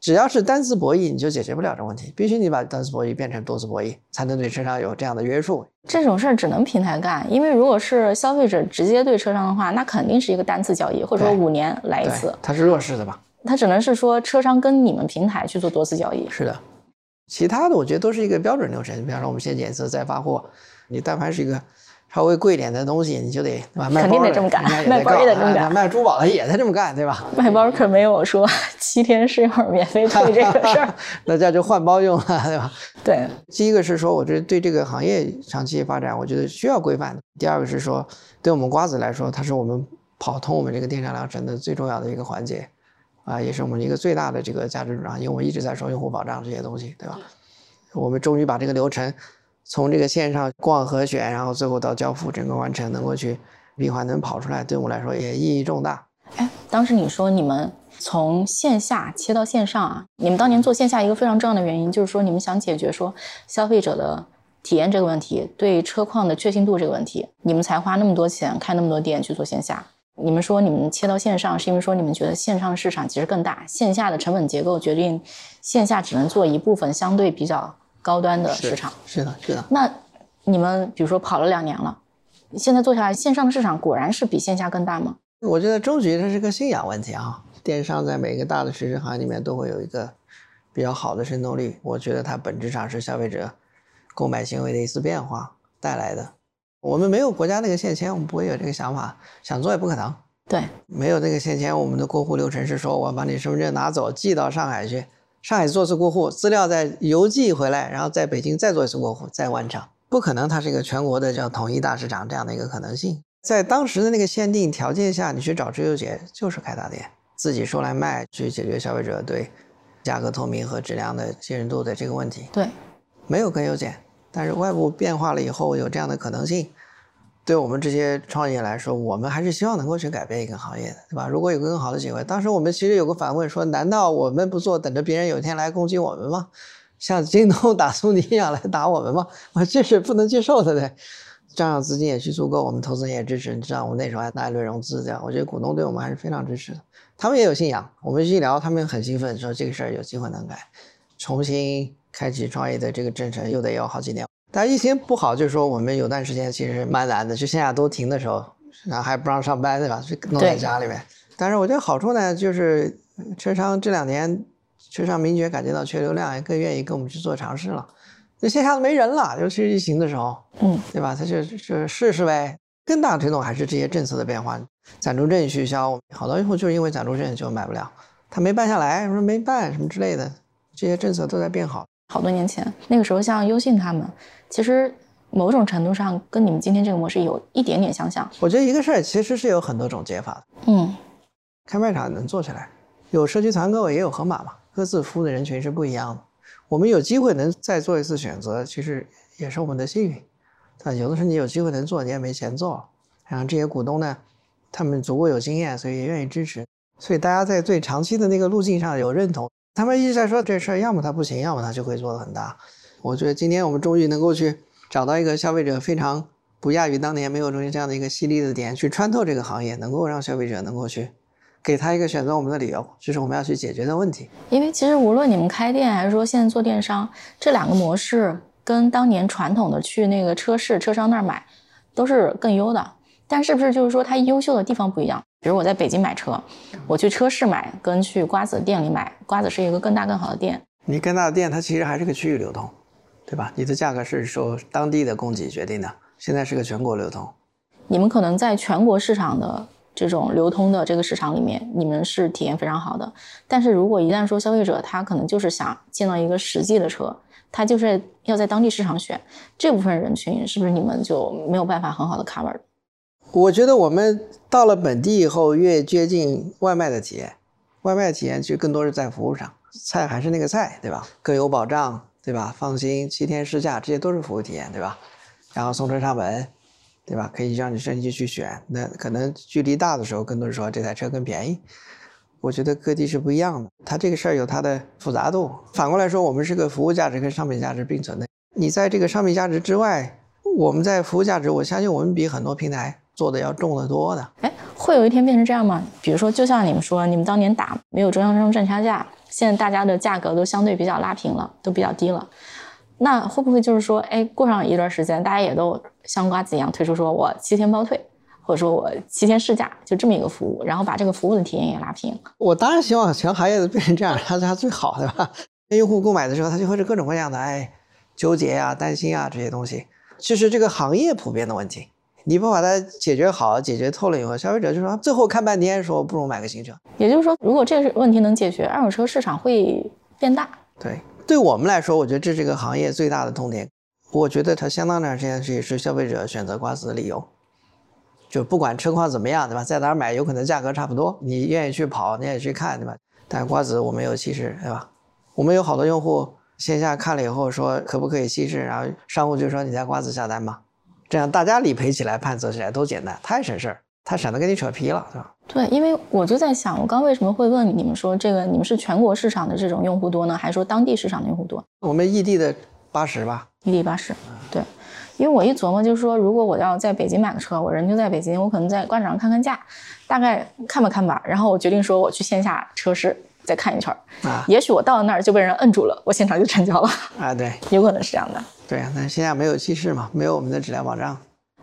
只要是单次博弈，你就解决不了这问题，必须你把单次博弈变成多次博弈，才能对车商有这样的约束。这种事儿只能平台干，因为如果是消费者直接对车商的话，那肯定是一个单次交易，或者说五年来一次。它是弱势的吧？它只能是说车商跟你们平台去做多次交易。是的，其他的我觉得都是一个标准流程。比方说，我们先检测再发货。你但凡是一个稍微贵点的东西，你就得对吧？肯定得这么干，卖包也得这么干，卖珠宝的也得这么干，对吧？*laughs* 卖包可没有说 *laughs* 七天试用免费退这个事儿。*laughs* 那这就换包用了，对吧？对。第一个是说，我这对这个行业长期发展，我觉得需要规范。第二个是说，对我们瓜子来说，它是我们跑通我们这个电商流程的最重要的一个环节。啊，也是我们一个最大的这个价值主张，因为我们一直在说用户保障这些东西，对吧？我们终于把这个流程从这个线上逛和选，然后最后到交付整个完成，能够去闭环能跑出来，对我们来说也意义重大。哎，当时你说你们从线下切到线上啊，你们当年做线下一个非常重要的原因就是说你们想解决说消费者的体验这个问题，对车况的确信度这个问题，你们才花那么多钱开那么多店去做线下。你们说你们切到线上，是因为说你们觉得线上市场其实更大，线下的成本结构决定线下只能做一部分相对比较高端的市场。是的，是的。那你们比如说跑了两年了，现在做下来，线上的市场果然是比线下更大吗？我觉得终局这是个信仰问题啊。电商在每个大的垂直行业里面都会有一个比较好的渗透率。我觉得它本质上是消费者购买行为的一次变化带来的。我们没有国家那个现签，我们不会有这个想法，想做也不可能。对，没有那个现签，我们的过户流程是说，我把你身份证拿走，寄到上海去，上海做次过户，资料再邮寄回来，然后在北京再做一次过户，再完成。不可能，它是一个全国的叫统一大市场这样的一个可能性。在当时的那个限定条件下，你去找追优姐就是开大店，自己说来卖，去解决消费者对价格透明和质量的信任度的这个问题。对，没有更优解。但是外部变化了以后，有这样的可能性，对我们这些创业来说，我们还是希望能够去改变一个行业的，对吧？如果有更好的机会，当时我们其实有个反问说：难道我们不做，等着别人有一天来攻击我们吗？像京东打苏宁一样来打我们吗？*laughs* 我这是不能接受的，对。账上资金也去足够，我们投资人也支持。你知道，我们那时候还拿一轮融资，这样，我觉得股东对我们还是非常支持的。他们也有信仰，我们一聊，他们很兴奋，说这个事儿有机会能改，重新。开启创业的这个征程又得要好几年，但疫情不好，就是说我们有段时间其实蛮难的，就线下都停的时候，然后还不让上班，对吧？就弄在家里面。但是我觉得好处呢，就是车商这两年车商明觉感觉到缺流量，也更愿意跟我们去做尝试了。那线下都没人了，尤其是疫情的时候，嗯，对吧？他就就试试呗。更大的推动还是这些政策的变化，暂住证取消，好多用户就是因为暂住证就买不了，他没办下来，说没办什么之类的，这些政策都在变好。好多年前，那个时候像优信他们，其实某种程度上跟你们今天这个模式有一点点相像。我觉得一个事儿其实是有很多种解法的。嗯，开卖场能做起来，有社区团购，也有盒马嘛，各自服务的人群是不一样的。我们有机会能再做一次选择，其实也是我们的幸运。但有的时候你有机会能做，你也没钱做。然后这些股东呢，他们足够有经验，所以也愿意支持。所以大家在最长期的那个路径上有认同。他们一直在说这事儿，要么他不行，要么他就会做得很大。我觉得今天我们终于能够去找到一个消费者非常不亚于当年没有中心这样的一个犀利的点，去穿透这个行业，能够让消费者能够去给他一个选择我们的理由，这是我们要去解决的问题。因为其实无论你们开店还是说现在做电商，这两个模式跟当年传统的去那个车市车商那儿买都是更优的，但是不是就是说它优秀的地方不一样？比如我在北京买车，我去车市买，跟去瓜子店里买，瓜子是一个更大更好的店。你更大的店，它其实还是个区域流通，对吧？你的价格是受当地的供给决定的，现在是个全国流通。你们可能在全国市场的这种流通的这个市场里面，你们是体验非常好的。但是如果一旦说消费者他可能就是想见到一个实际的车，他就是要在当地市场选，这部分人群是不是你们就没有办法很好的 cover？我觉得我们到了本地以后，越接近外卖的体验，外卖体验其实更多是在服务上，菜还是那个菜，对吧？更有保障，对吧？放心，七天试驾，这些都是服务体验，对吧？然后送车上门，对吧？可以让你升级去选。那可能距离大的时候，更多是说这台车更便宜。我觉得各地是不一样的，它这个事儿有它的复杂度。反过来说，我们是个服务价值跟商品价值并存的。你在这个商品价值之外，我们在服务价值，我相信我们比很多平台。做的要重得多的，哎，会有一天变成这样吗？比如说，就像你们说，你们当年打没有中央商赚差价，现在大家的价格都相对比较拉平了，都比较低了，那会不会就是说，哎，过上一段时间，大家也都像瓜子一样推出说我七天包退，或者说我七天试驾，就这么一个服务，然后把这个服务的体验也拉平？我当然希望全行业都变成这样，它它最好，对吧？用户购买的时候，他就会是各种各样的哎纠结呀、担心啊这些东西，其实这个行业普遍的问题。你不把它解决好、解决透了以后，消费者就说最后看半天，说不如买个新车。也就是说，如果这个问题能解决，二手车市场会变大。对，对我们来说，我觉得这是个行业最大的痛点。我觉得它相当长时间也是消费者选择瓜子的理由。就不管车况怎么样，对吧？在哪儿买有可能价格差不多，你愿意去跑，你也去看，对吧？但瓜子我们有稀释，对吧？我们有好多用户线下看了以后说可不可以稀释，然后商户就说你在瓜子下单吧，这样大家理赔起来、判责起来都简单，太省事儿，他省得跟你扯皮了，是吧？对，因为我就在想，我刚为什么会问你们说这个，你们是全国市场的这种用户多呢，还是说当地市场的用户多？我们异地的八十吧，异地八十，对。因为我一琢磨，就是说，如果我要在北京买个车，我人就在北京，我可能在官场上看看价，大概看吧看吧，然后我决定说我去线下车市再看一圈啊。也许我到了那儿就被人摁住了，我现场就成交了啊。对，*laughs* 有可能是这样的。对啊，但线下没有气势嘛，没有我们的质量保障。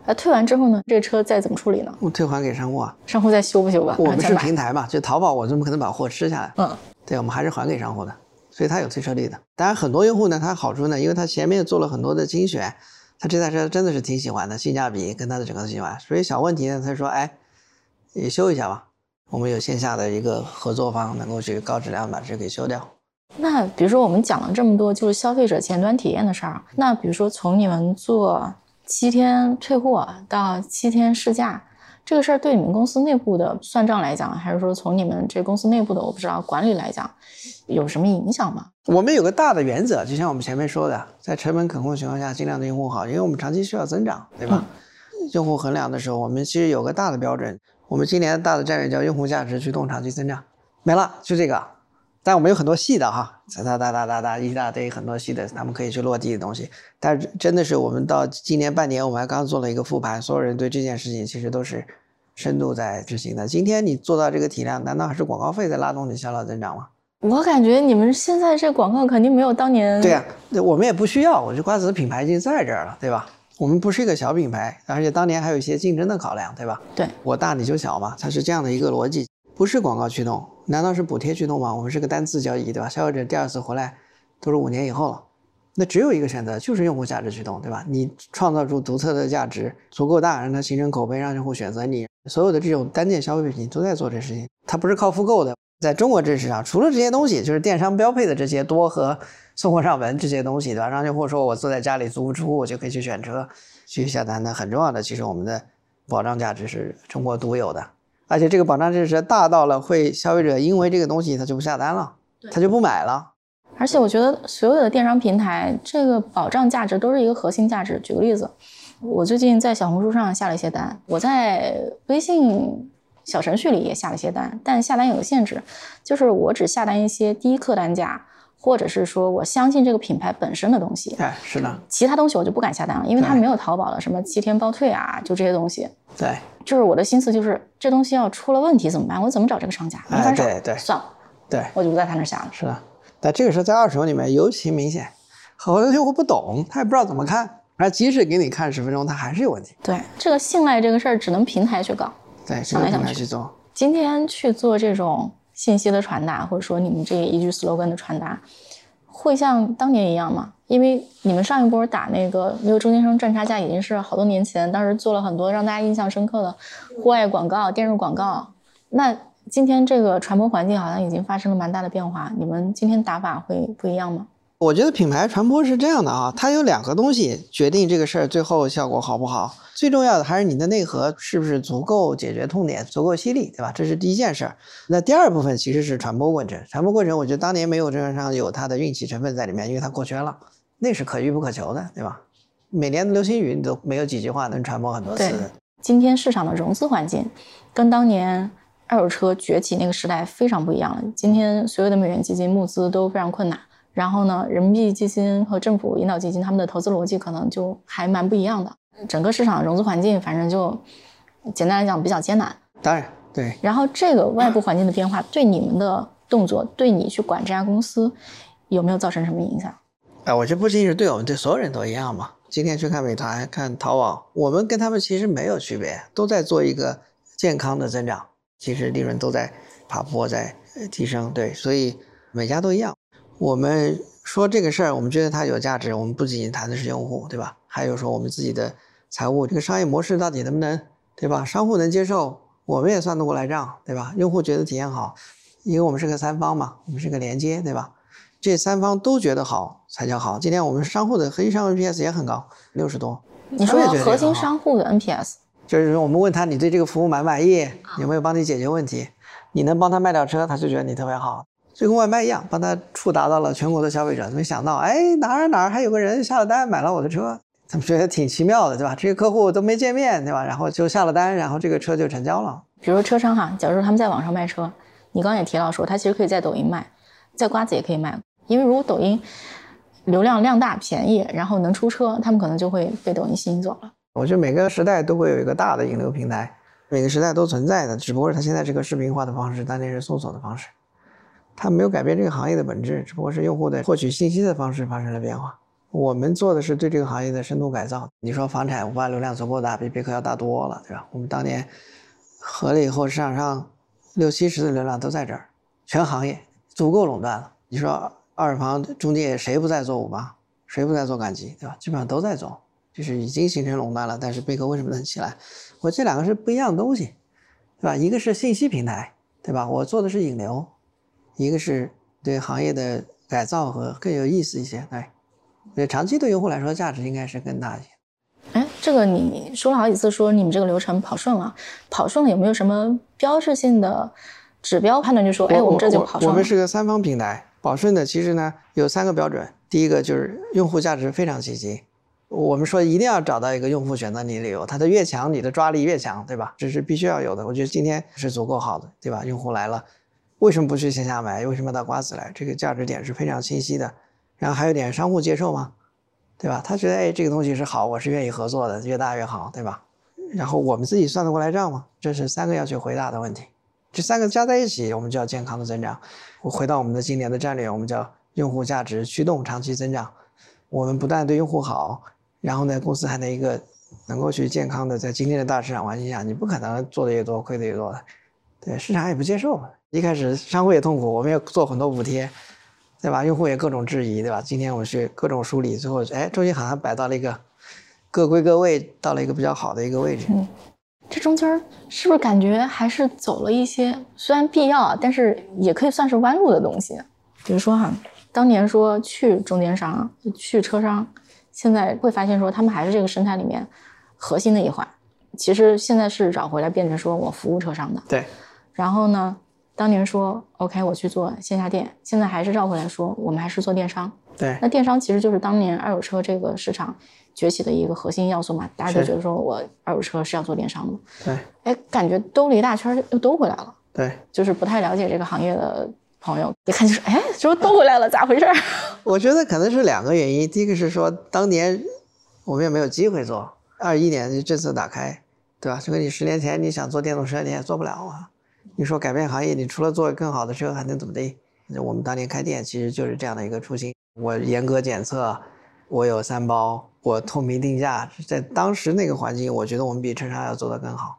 那退完之后呢？这个车再怎么处理呢？我退还给商户啊。商户再修不修吧？我们是平台嘛，就淘宝，我怎么可能把货吃下来？嗯，对，我们还是还给商户的，所以它有退车率的。当然，很多用户呢，它好处呢，因为他前面做了很多的精选。他这台车真的是挺喜欢的，性价比跟他的整个喜欢，所以小问题呢，他说：“哎，你修一下吧。”我们有线下的一个合作方，能够去高质量把这给修掉。那比如说我们讲了这么多，就是消费者前端体验的事儿。那比如说从你们做七天退货到七天试驾。这个事儿对你们公司内部的算账来讲，还是说从你们这公司内部的我不知道管理来讲，有什么影响吗？我们有个大的原则，就像我们前面说的，在成本可控情况下，尽量对用户好，因为我们长期需要增长，对吧？用户衡量的时候，我们其实有个大的标准，我们今年大的战略叫用户价值驱动长期增长，没了，就这个。但我们有很多细的哈，哒哒哒哒哒一大堆很多细的，他们可以去落地的东西。但是真的是我们到今年半年，我们还刚做了一个复盘，所有人对这件事情其实都是深度在执行的。今天你做到这个体量，难道还是广告费在拉动你销量增长吗？我感觉你们现在这广告肯定没有当年。对呀，我们也不需要。我觉得瓜子的品牌已经在这儿了，对吧？我们不是一个小品牌，而且当年还有一些竞争的考量，对吧？对，我大你就小嘛，它是这样的一个逻辑。不是广告驱动，难道是补贴驱动吗？我们是个单次交易，对吧？消费者第二次回来都是五年以后了，那只有一个选择，就是用户价值驱动，对吧？你创造出独特的价值足够大，让它形成口碑，让用户选择你。所有的这种单件消费品都在做这事情，它不是靠复购的。在中国这市场，除了这些东西，就是电商标配的这些多和送货上门这些东西，对吧？让用户说我坐在家里足不出户，我就可以去选车去下单的，很重要的。其实我们的保障价值是中国独有的。而且这个保障价值大到了，会消费者因为这个东西他就不下单了，他就不买了。而且我觉得所有的电商平台，这个保障价值都是一个核心价值。举个例子，我最近在小红书上下了一些单，我在微信小程序里也下了一些单，但下单有个限制，就是我只下单一些低客单价，或者是说我相信这个品牌本身的东西。对，是的。其他东西我就不敢下单了，因为它没有淘宝的什么七天包退啊，就这些东西。对。就是我的心思就是这东西要出了问题怎么办？我怎么找这个商家？没法找，对对，算了，对，我就不在他那下了。是的，但这个时候在二手里面尤其明显，很多用户不懂，他也不知道怎么看，而即使给你看十分钟，他还是有问题。对，这个信赖这个事儿只能平台去搞，对，想来想去做。今天去做这种信息的传达，或者说你们这一句 slogan 的传达，会像当年一样吗？因为你们上一波打那个没有中间商赚差价已经是好多年前，当时做了很多让大家印象深刻的户外广告、电视广告。那今天这个传播环境好像已经发生了蛮大的变化，你们今天打法会不一样吗？我觉得品牌传播是这样的啊，它有两个东西决定这个事儿最后效果好不好。最重要的还是你的内核是不是足够解决痛点，足够犀利，对吧？这是第一件事儿。那第二部分其实是传播过程。传播过程，我觉得当年没有中间商有它的运气成分在里面，因为它过圈了。那是可遇不可求的，对吧？每年的流星雨你都没有几句话能传播很多次。今天市场的融资环境跟当年二手车崛起那个时代非常不一样了。今天所有的美元基金募资都非常困难，然后呢，人民币基金和政府引导基金他们的投资逻辑可能就还蛮不一样的。整个市场融资环境反正就简单来讲比较艰难。当然，对。然后这个外部环境的变化对你们的动作，对你去管这家公司有没有造成什么影响？哎，我这不仅是对我们对所有人都一样嘛。今天去看美团、看淘宝，我们跟他们其实没有区别，都在做一个健康的增长，其实利润都在爬坡，在提升。对，所以每家都一样。我们说这个事儿，我们觉得它有价值。我们不仅仅谈的是用户，对吧？还有说我们自己的财务，这个商业模式到底能不能，对吧？商户能接受，我们也算得过来账，对吧？用户觉得体验好，因为我们是个三方嘛，我们是个连接，对吧？这三方都觉得好才叫好。今天我们商户的核心商户 NPS 也很高，六十多。你说核心商户的 NPS，就是说我们问他，你对这个服务满不满意？有没有帮你解决问题？你能帮他卖掉车，他就觉得你特别好。就跟外卖一样，帮他触达到了全国的消费者。没想到，哎，哪儿哪儿还有个人下了单买了我的车，他们觉得挺奇妙的，对吧？这些客户都没见面，对吧？然后就下了单，然后这个车就成交了。比如说车商哈，假如说他们在网上卖车，你刚刚也提到说，他其实可以在抖音卖，在瓜子也可以卖，因为如果抖音流量量大、便宜，然后能出车，他们可能就会被抖音吸引走了。我觉得每个时代都会有一个大的引流平台，每个时代都存在的，只不过是它现在这个视频化的方式，当年是搜索的方式。它没有改变这个行业的本质，只不过是用户的获取信息的方式发生了变化。我们做的是对这个行业的深度改造。你说房产五万流量足够大，比贝壳要大多了，对吧？我们当年合了以后，市场上六七十的流量都在这儿，全行业足够垄断了。你说二手房中介谁不在做五八，谁不在做赶集，对吧？基本上都在做，就是已经形成垄断了。但是贝壳为什么能起来？我这两个是不一样的东西，对吧？一个是信息平台，对吧？我做的是引流。一个是对行业的改造和更有意思一些，对，对长期对用户来说价值应该是更大一些。哎，这个你说了好几次，说你们这个流程跑顺了，跑顺了有没有什么标志性的指标判断？就说，哎，我们这就跑顺了。我们是个三方平台，跑顺的其实呢有三个标准，第一个就是用户价值非常积极。我们说一定要找到一个用户选择你的理由，它的越强，你的抓力越强，对吧？这是必须要有的。我觉得今天是足够好的，对吧？用户来了。为什么不去线下买？为什么到瓜子来？这个价值点是非常清晰的。然后还有点商户接受吗？对吧？他觉得哎，这个东西是好，我是愿意合作的，越大越好，对吧？然后我们自己算得过来账吗？这是三个要去回答的问题。这三个加在一起，我们叫健康的增长。回到我们的今年的战略，我们叫用户价值驱动长期增长。我们不但对用户好，然后呢，公司还能一个能够去健康的在今天的大市场环境下，你不可能做的越多亏的越多的。对，市场也不接受。一开始商户也痛苦，我们要做很多补贴，对吧？用户也各种质疑，对吧？今天我们去各种梳理，最后哎，中间好像摆到了一个各归各位，到了一个比较好的一个位置。嗯，这中间是不是感觉还是走了一些虽然必要，但是也可以算是弯路的东西？比如说哈，当年说去中间商、去车商，现在会发现说他们还是这个生态里面核心的一环。其实现在是找回来变成说我服务车商的。对。然后呢？当年说 OK，我去做线下店，现在还是绕回来说，我们还是做电商。对，那电商其实就是当年二手车这个市场崛起的一个核心要素嘛。大家就觉得说我二手车是要做电商的。对，哎，感觉兜了一大圈又兜回来了。对，就是不太了解这个行业的朋友一看就是，哎，怎么兜回来了？咋回事？*laughs* 我觉得可能是两个原因，第一个是说当年我们也没有机会做，二一年这次打开，对吧？就跟你十年前你想做电动车，你也做不了啊。你说改变行业，你除了做更好的车，还能怎么的？我们当年开店其实就是这样的一个初心。我严格检测，我有三包，我透明定价，在当时那个环境，我觉得我们比车商要做得更好。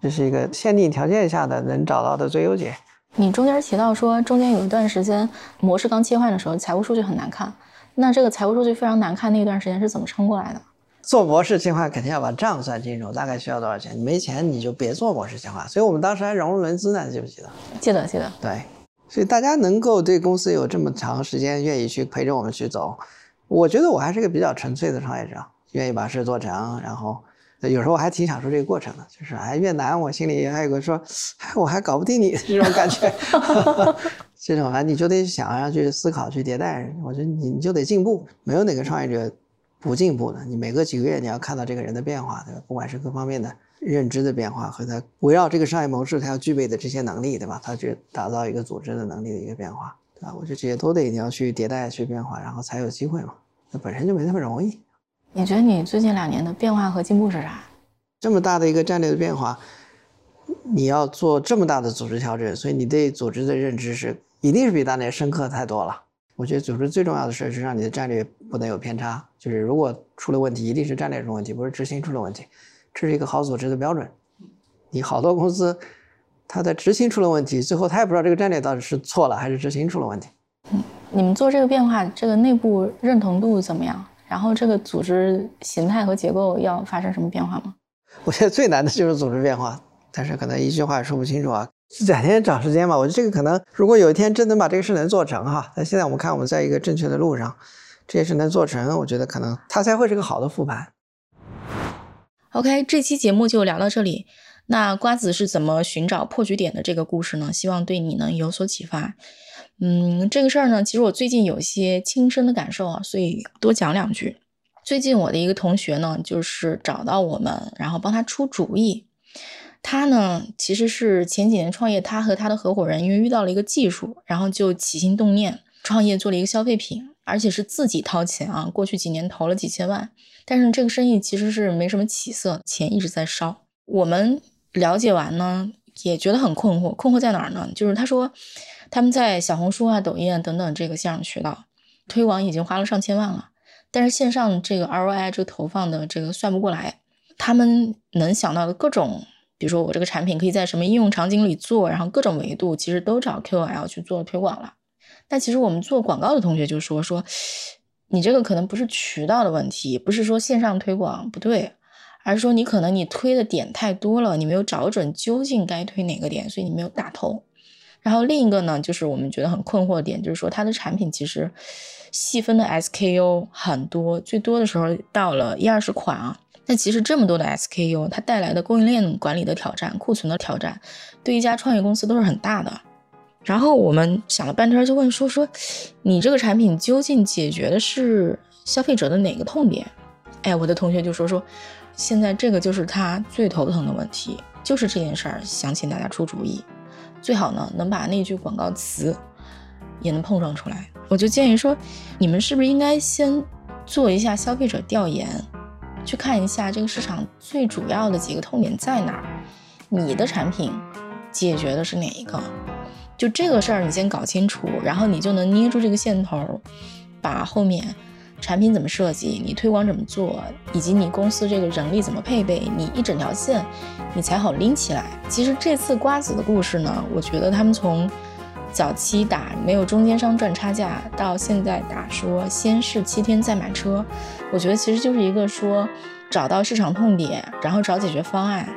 这是一个限定条件下的能找到的最优解。你中间提到说，中间有一段时间模式刚切换的时候，财务数据很难看。那这个财务数据非常难看那一段时间是怎么撑过来的？做模式计划肯定要把账算清楚，大概需要多少钱？你没钱你就别做模式计划。所以我们当时还融了轮资呢，记不记得？记得，记得。对，所以大家能够对公司有这么长时间愿意去陪着我们去走，我觉得我还是个比较纯粹的创业者，愿意把事做成。然后有时候我还挺享受这个过程的，就是哎越难，我心里还有个说，哎我还搞不定你这种感觉。*laughs* 这种啊你就得想要去思考去迭代，我觉得你你就得进步，没有哪个创业者。不进步的，你每隔几个月你要看到这个人的变化，对吧？不管是各方面的认知的变化和他围绕这个商业模式他要具备的这些能力，对吧？他去打造一个组织的能力的一个变化，对吧？我觉得这些都得你要去迭代去变化，然后才有机会嘛。那本身就没那么容易。你觉得你最近两年的变化和进步是啥？这么大的一个战略的变化，你要做这么大的组织调整，所以你对组织的认知是一定是比当年深刻太多了。我觉得组织最重要的事是让你的战略不能有偏差，就是如果出了问题，一定是战略出问题，不是执行出了问题，这是一个好组织的标准。你好多公司，它的执行出了问题，最后他也不知道这个战略到底是错了还是执行出了问题。嗯，你们做这个变化，这个内部认同度怎么样？然后这个组织形态和结构要发生什么变化吗？我觉得最难的就是组织变化，但是可能一句话也说不清楚啊。这两天找时间吧，我觉得这个可能，如果有一天真能把这个事能做成哈，那现在我们看我们在一个正确的路上，这件事能做成，我觉得可能它才会是个好的复盘。OK，这期节目就聊到这里。那瓜子是怎么寻找破局点的这个故事呢？希望对你能有所启发。嗯，这个事儿呢，其实我最近有些亲身的感受啊，所以多讲两句。最近我的一个同学呢，就是找到我们，然后帮他出主意。他呢，其实是前几年创业，他和他的合伙人因为遇到了一个技术，然后就起心动念创业做了一个消费品，而且是自己掏钱啊。过去几年投了几千万，但是这个生意其实是没什么起色，钱一直在烧。我们了解完呢，也觉得很困惑。困惑在哪儿呢？就是他说他们在小红书啊、抖音啊等等这个线上渠道推广已经花了上千万了。但是线上这个 ROI 这个投放的这个算不过来，他们能想到的各种，比如说我这个产品可以在什么应用场景里做，然后各种维度其实都找 KOL 去做推广了。但其实我们做广告的同学就说说，你这个可能不是渠道的问题，不是说线上推广不对，而是说你可能你推的点太多了，你没有找准究竟该推哪个点，所以你没有打头。然后另一个呢，就是我们觉得很困惑的点，就是说它的产品其实。细分的 SKU 很多，最多的时候到了一二十款啊。那其实这么多的 SKU，它带来的供应链管理的挑战、库存的挑战，对一家创业公司都是很大的。然后我们想了半天，就问说说，你这个产品究竟解决的是消费者的哪个痛点？哎，我的同学就说说，现在这个就是他最头疼的问题，就是这件事儿，想请大家出主意，最好呢能把那句广告词也能碰撞出来。我就建议说，你们是不是应该先做一下消费者调研，去看一下这个市场最主要的几个痛点在哪儿，你的产品解决的是哪一个？就这个事儿你先搞清楚，然后你就能捏住这个线头，把后面产品怎么设计，你推广怎么做，以及你公司这个人力怎么配备，你一整条线你才好拎起来。其实这次瓜子的故事呢，我觉得他们从。早期打没有中间商赚差价，到现在打说先试七天再买车，我觉得其实就是一个说找到市场痛点，然后找解决方案，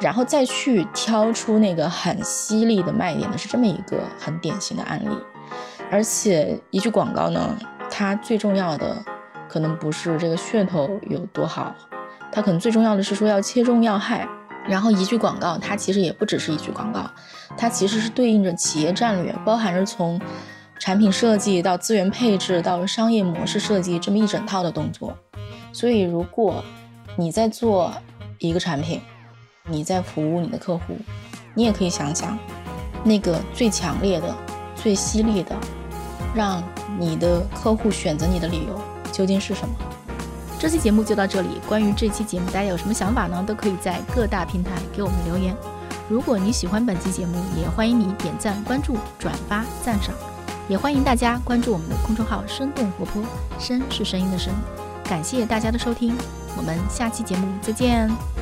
然后再去挑出那个很犀利的卖点的，是这么一个很典型的案例。而且一句广告呢，它最重要的可能不是这个噱头有多好，它可能最重要的是说要切中要害。然后一句广告，它其实也不只是一句广告，它其实是对应着企业战略，包含着从产品设计到资源配置到商业模式设计这么一整套的动作。所以，如果你在做一个产品，你在服务你的客户，你也可以想想那个最强烈的、最犀利的，让你的客户选择你的理由究竟是什么。这期节目就到这里。关于这期节目，大家有什么想法呢？都可以在各大平台给我们留言。如果你喜欢本期节目，也欢迎你点赞、关注、转发、赞赏。也欢迎大家关注我们的公众号“生动活泼”，声是声音的声。感谢大家的收听，我们下期节目再见。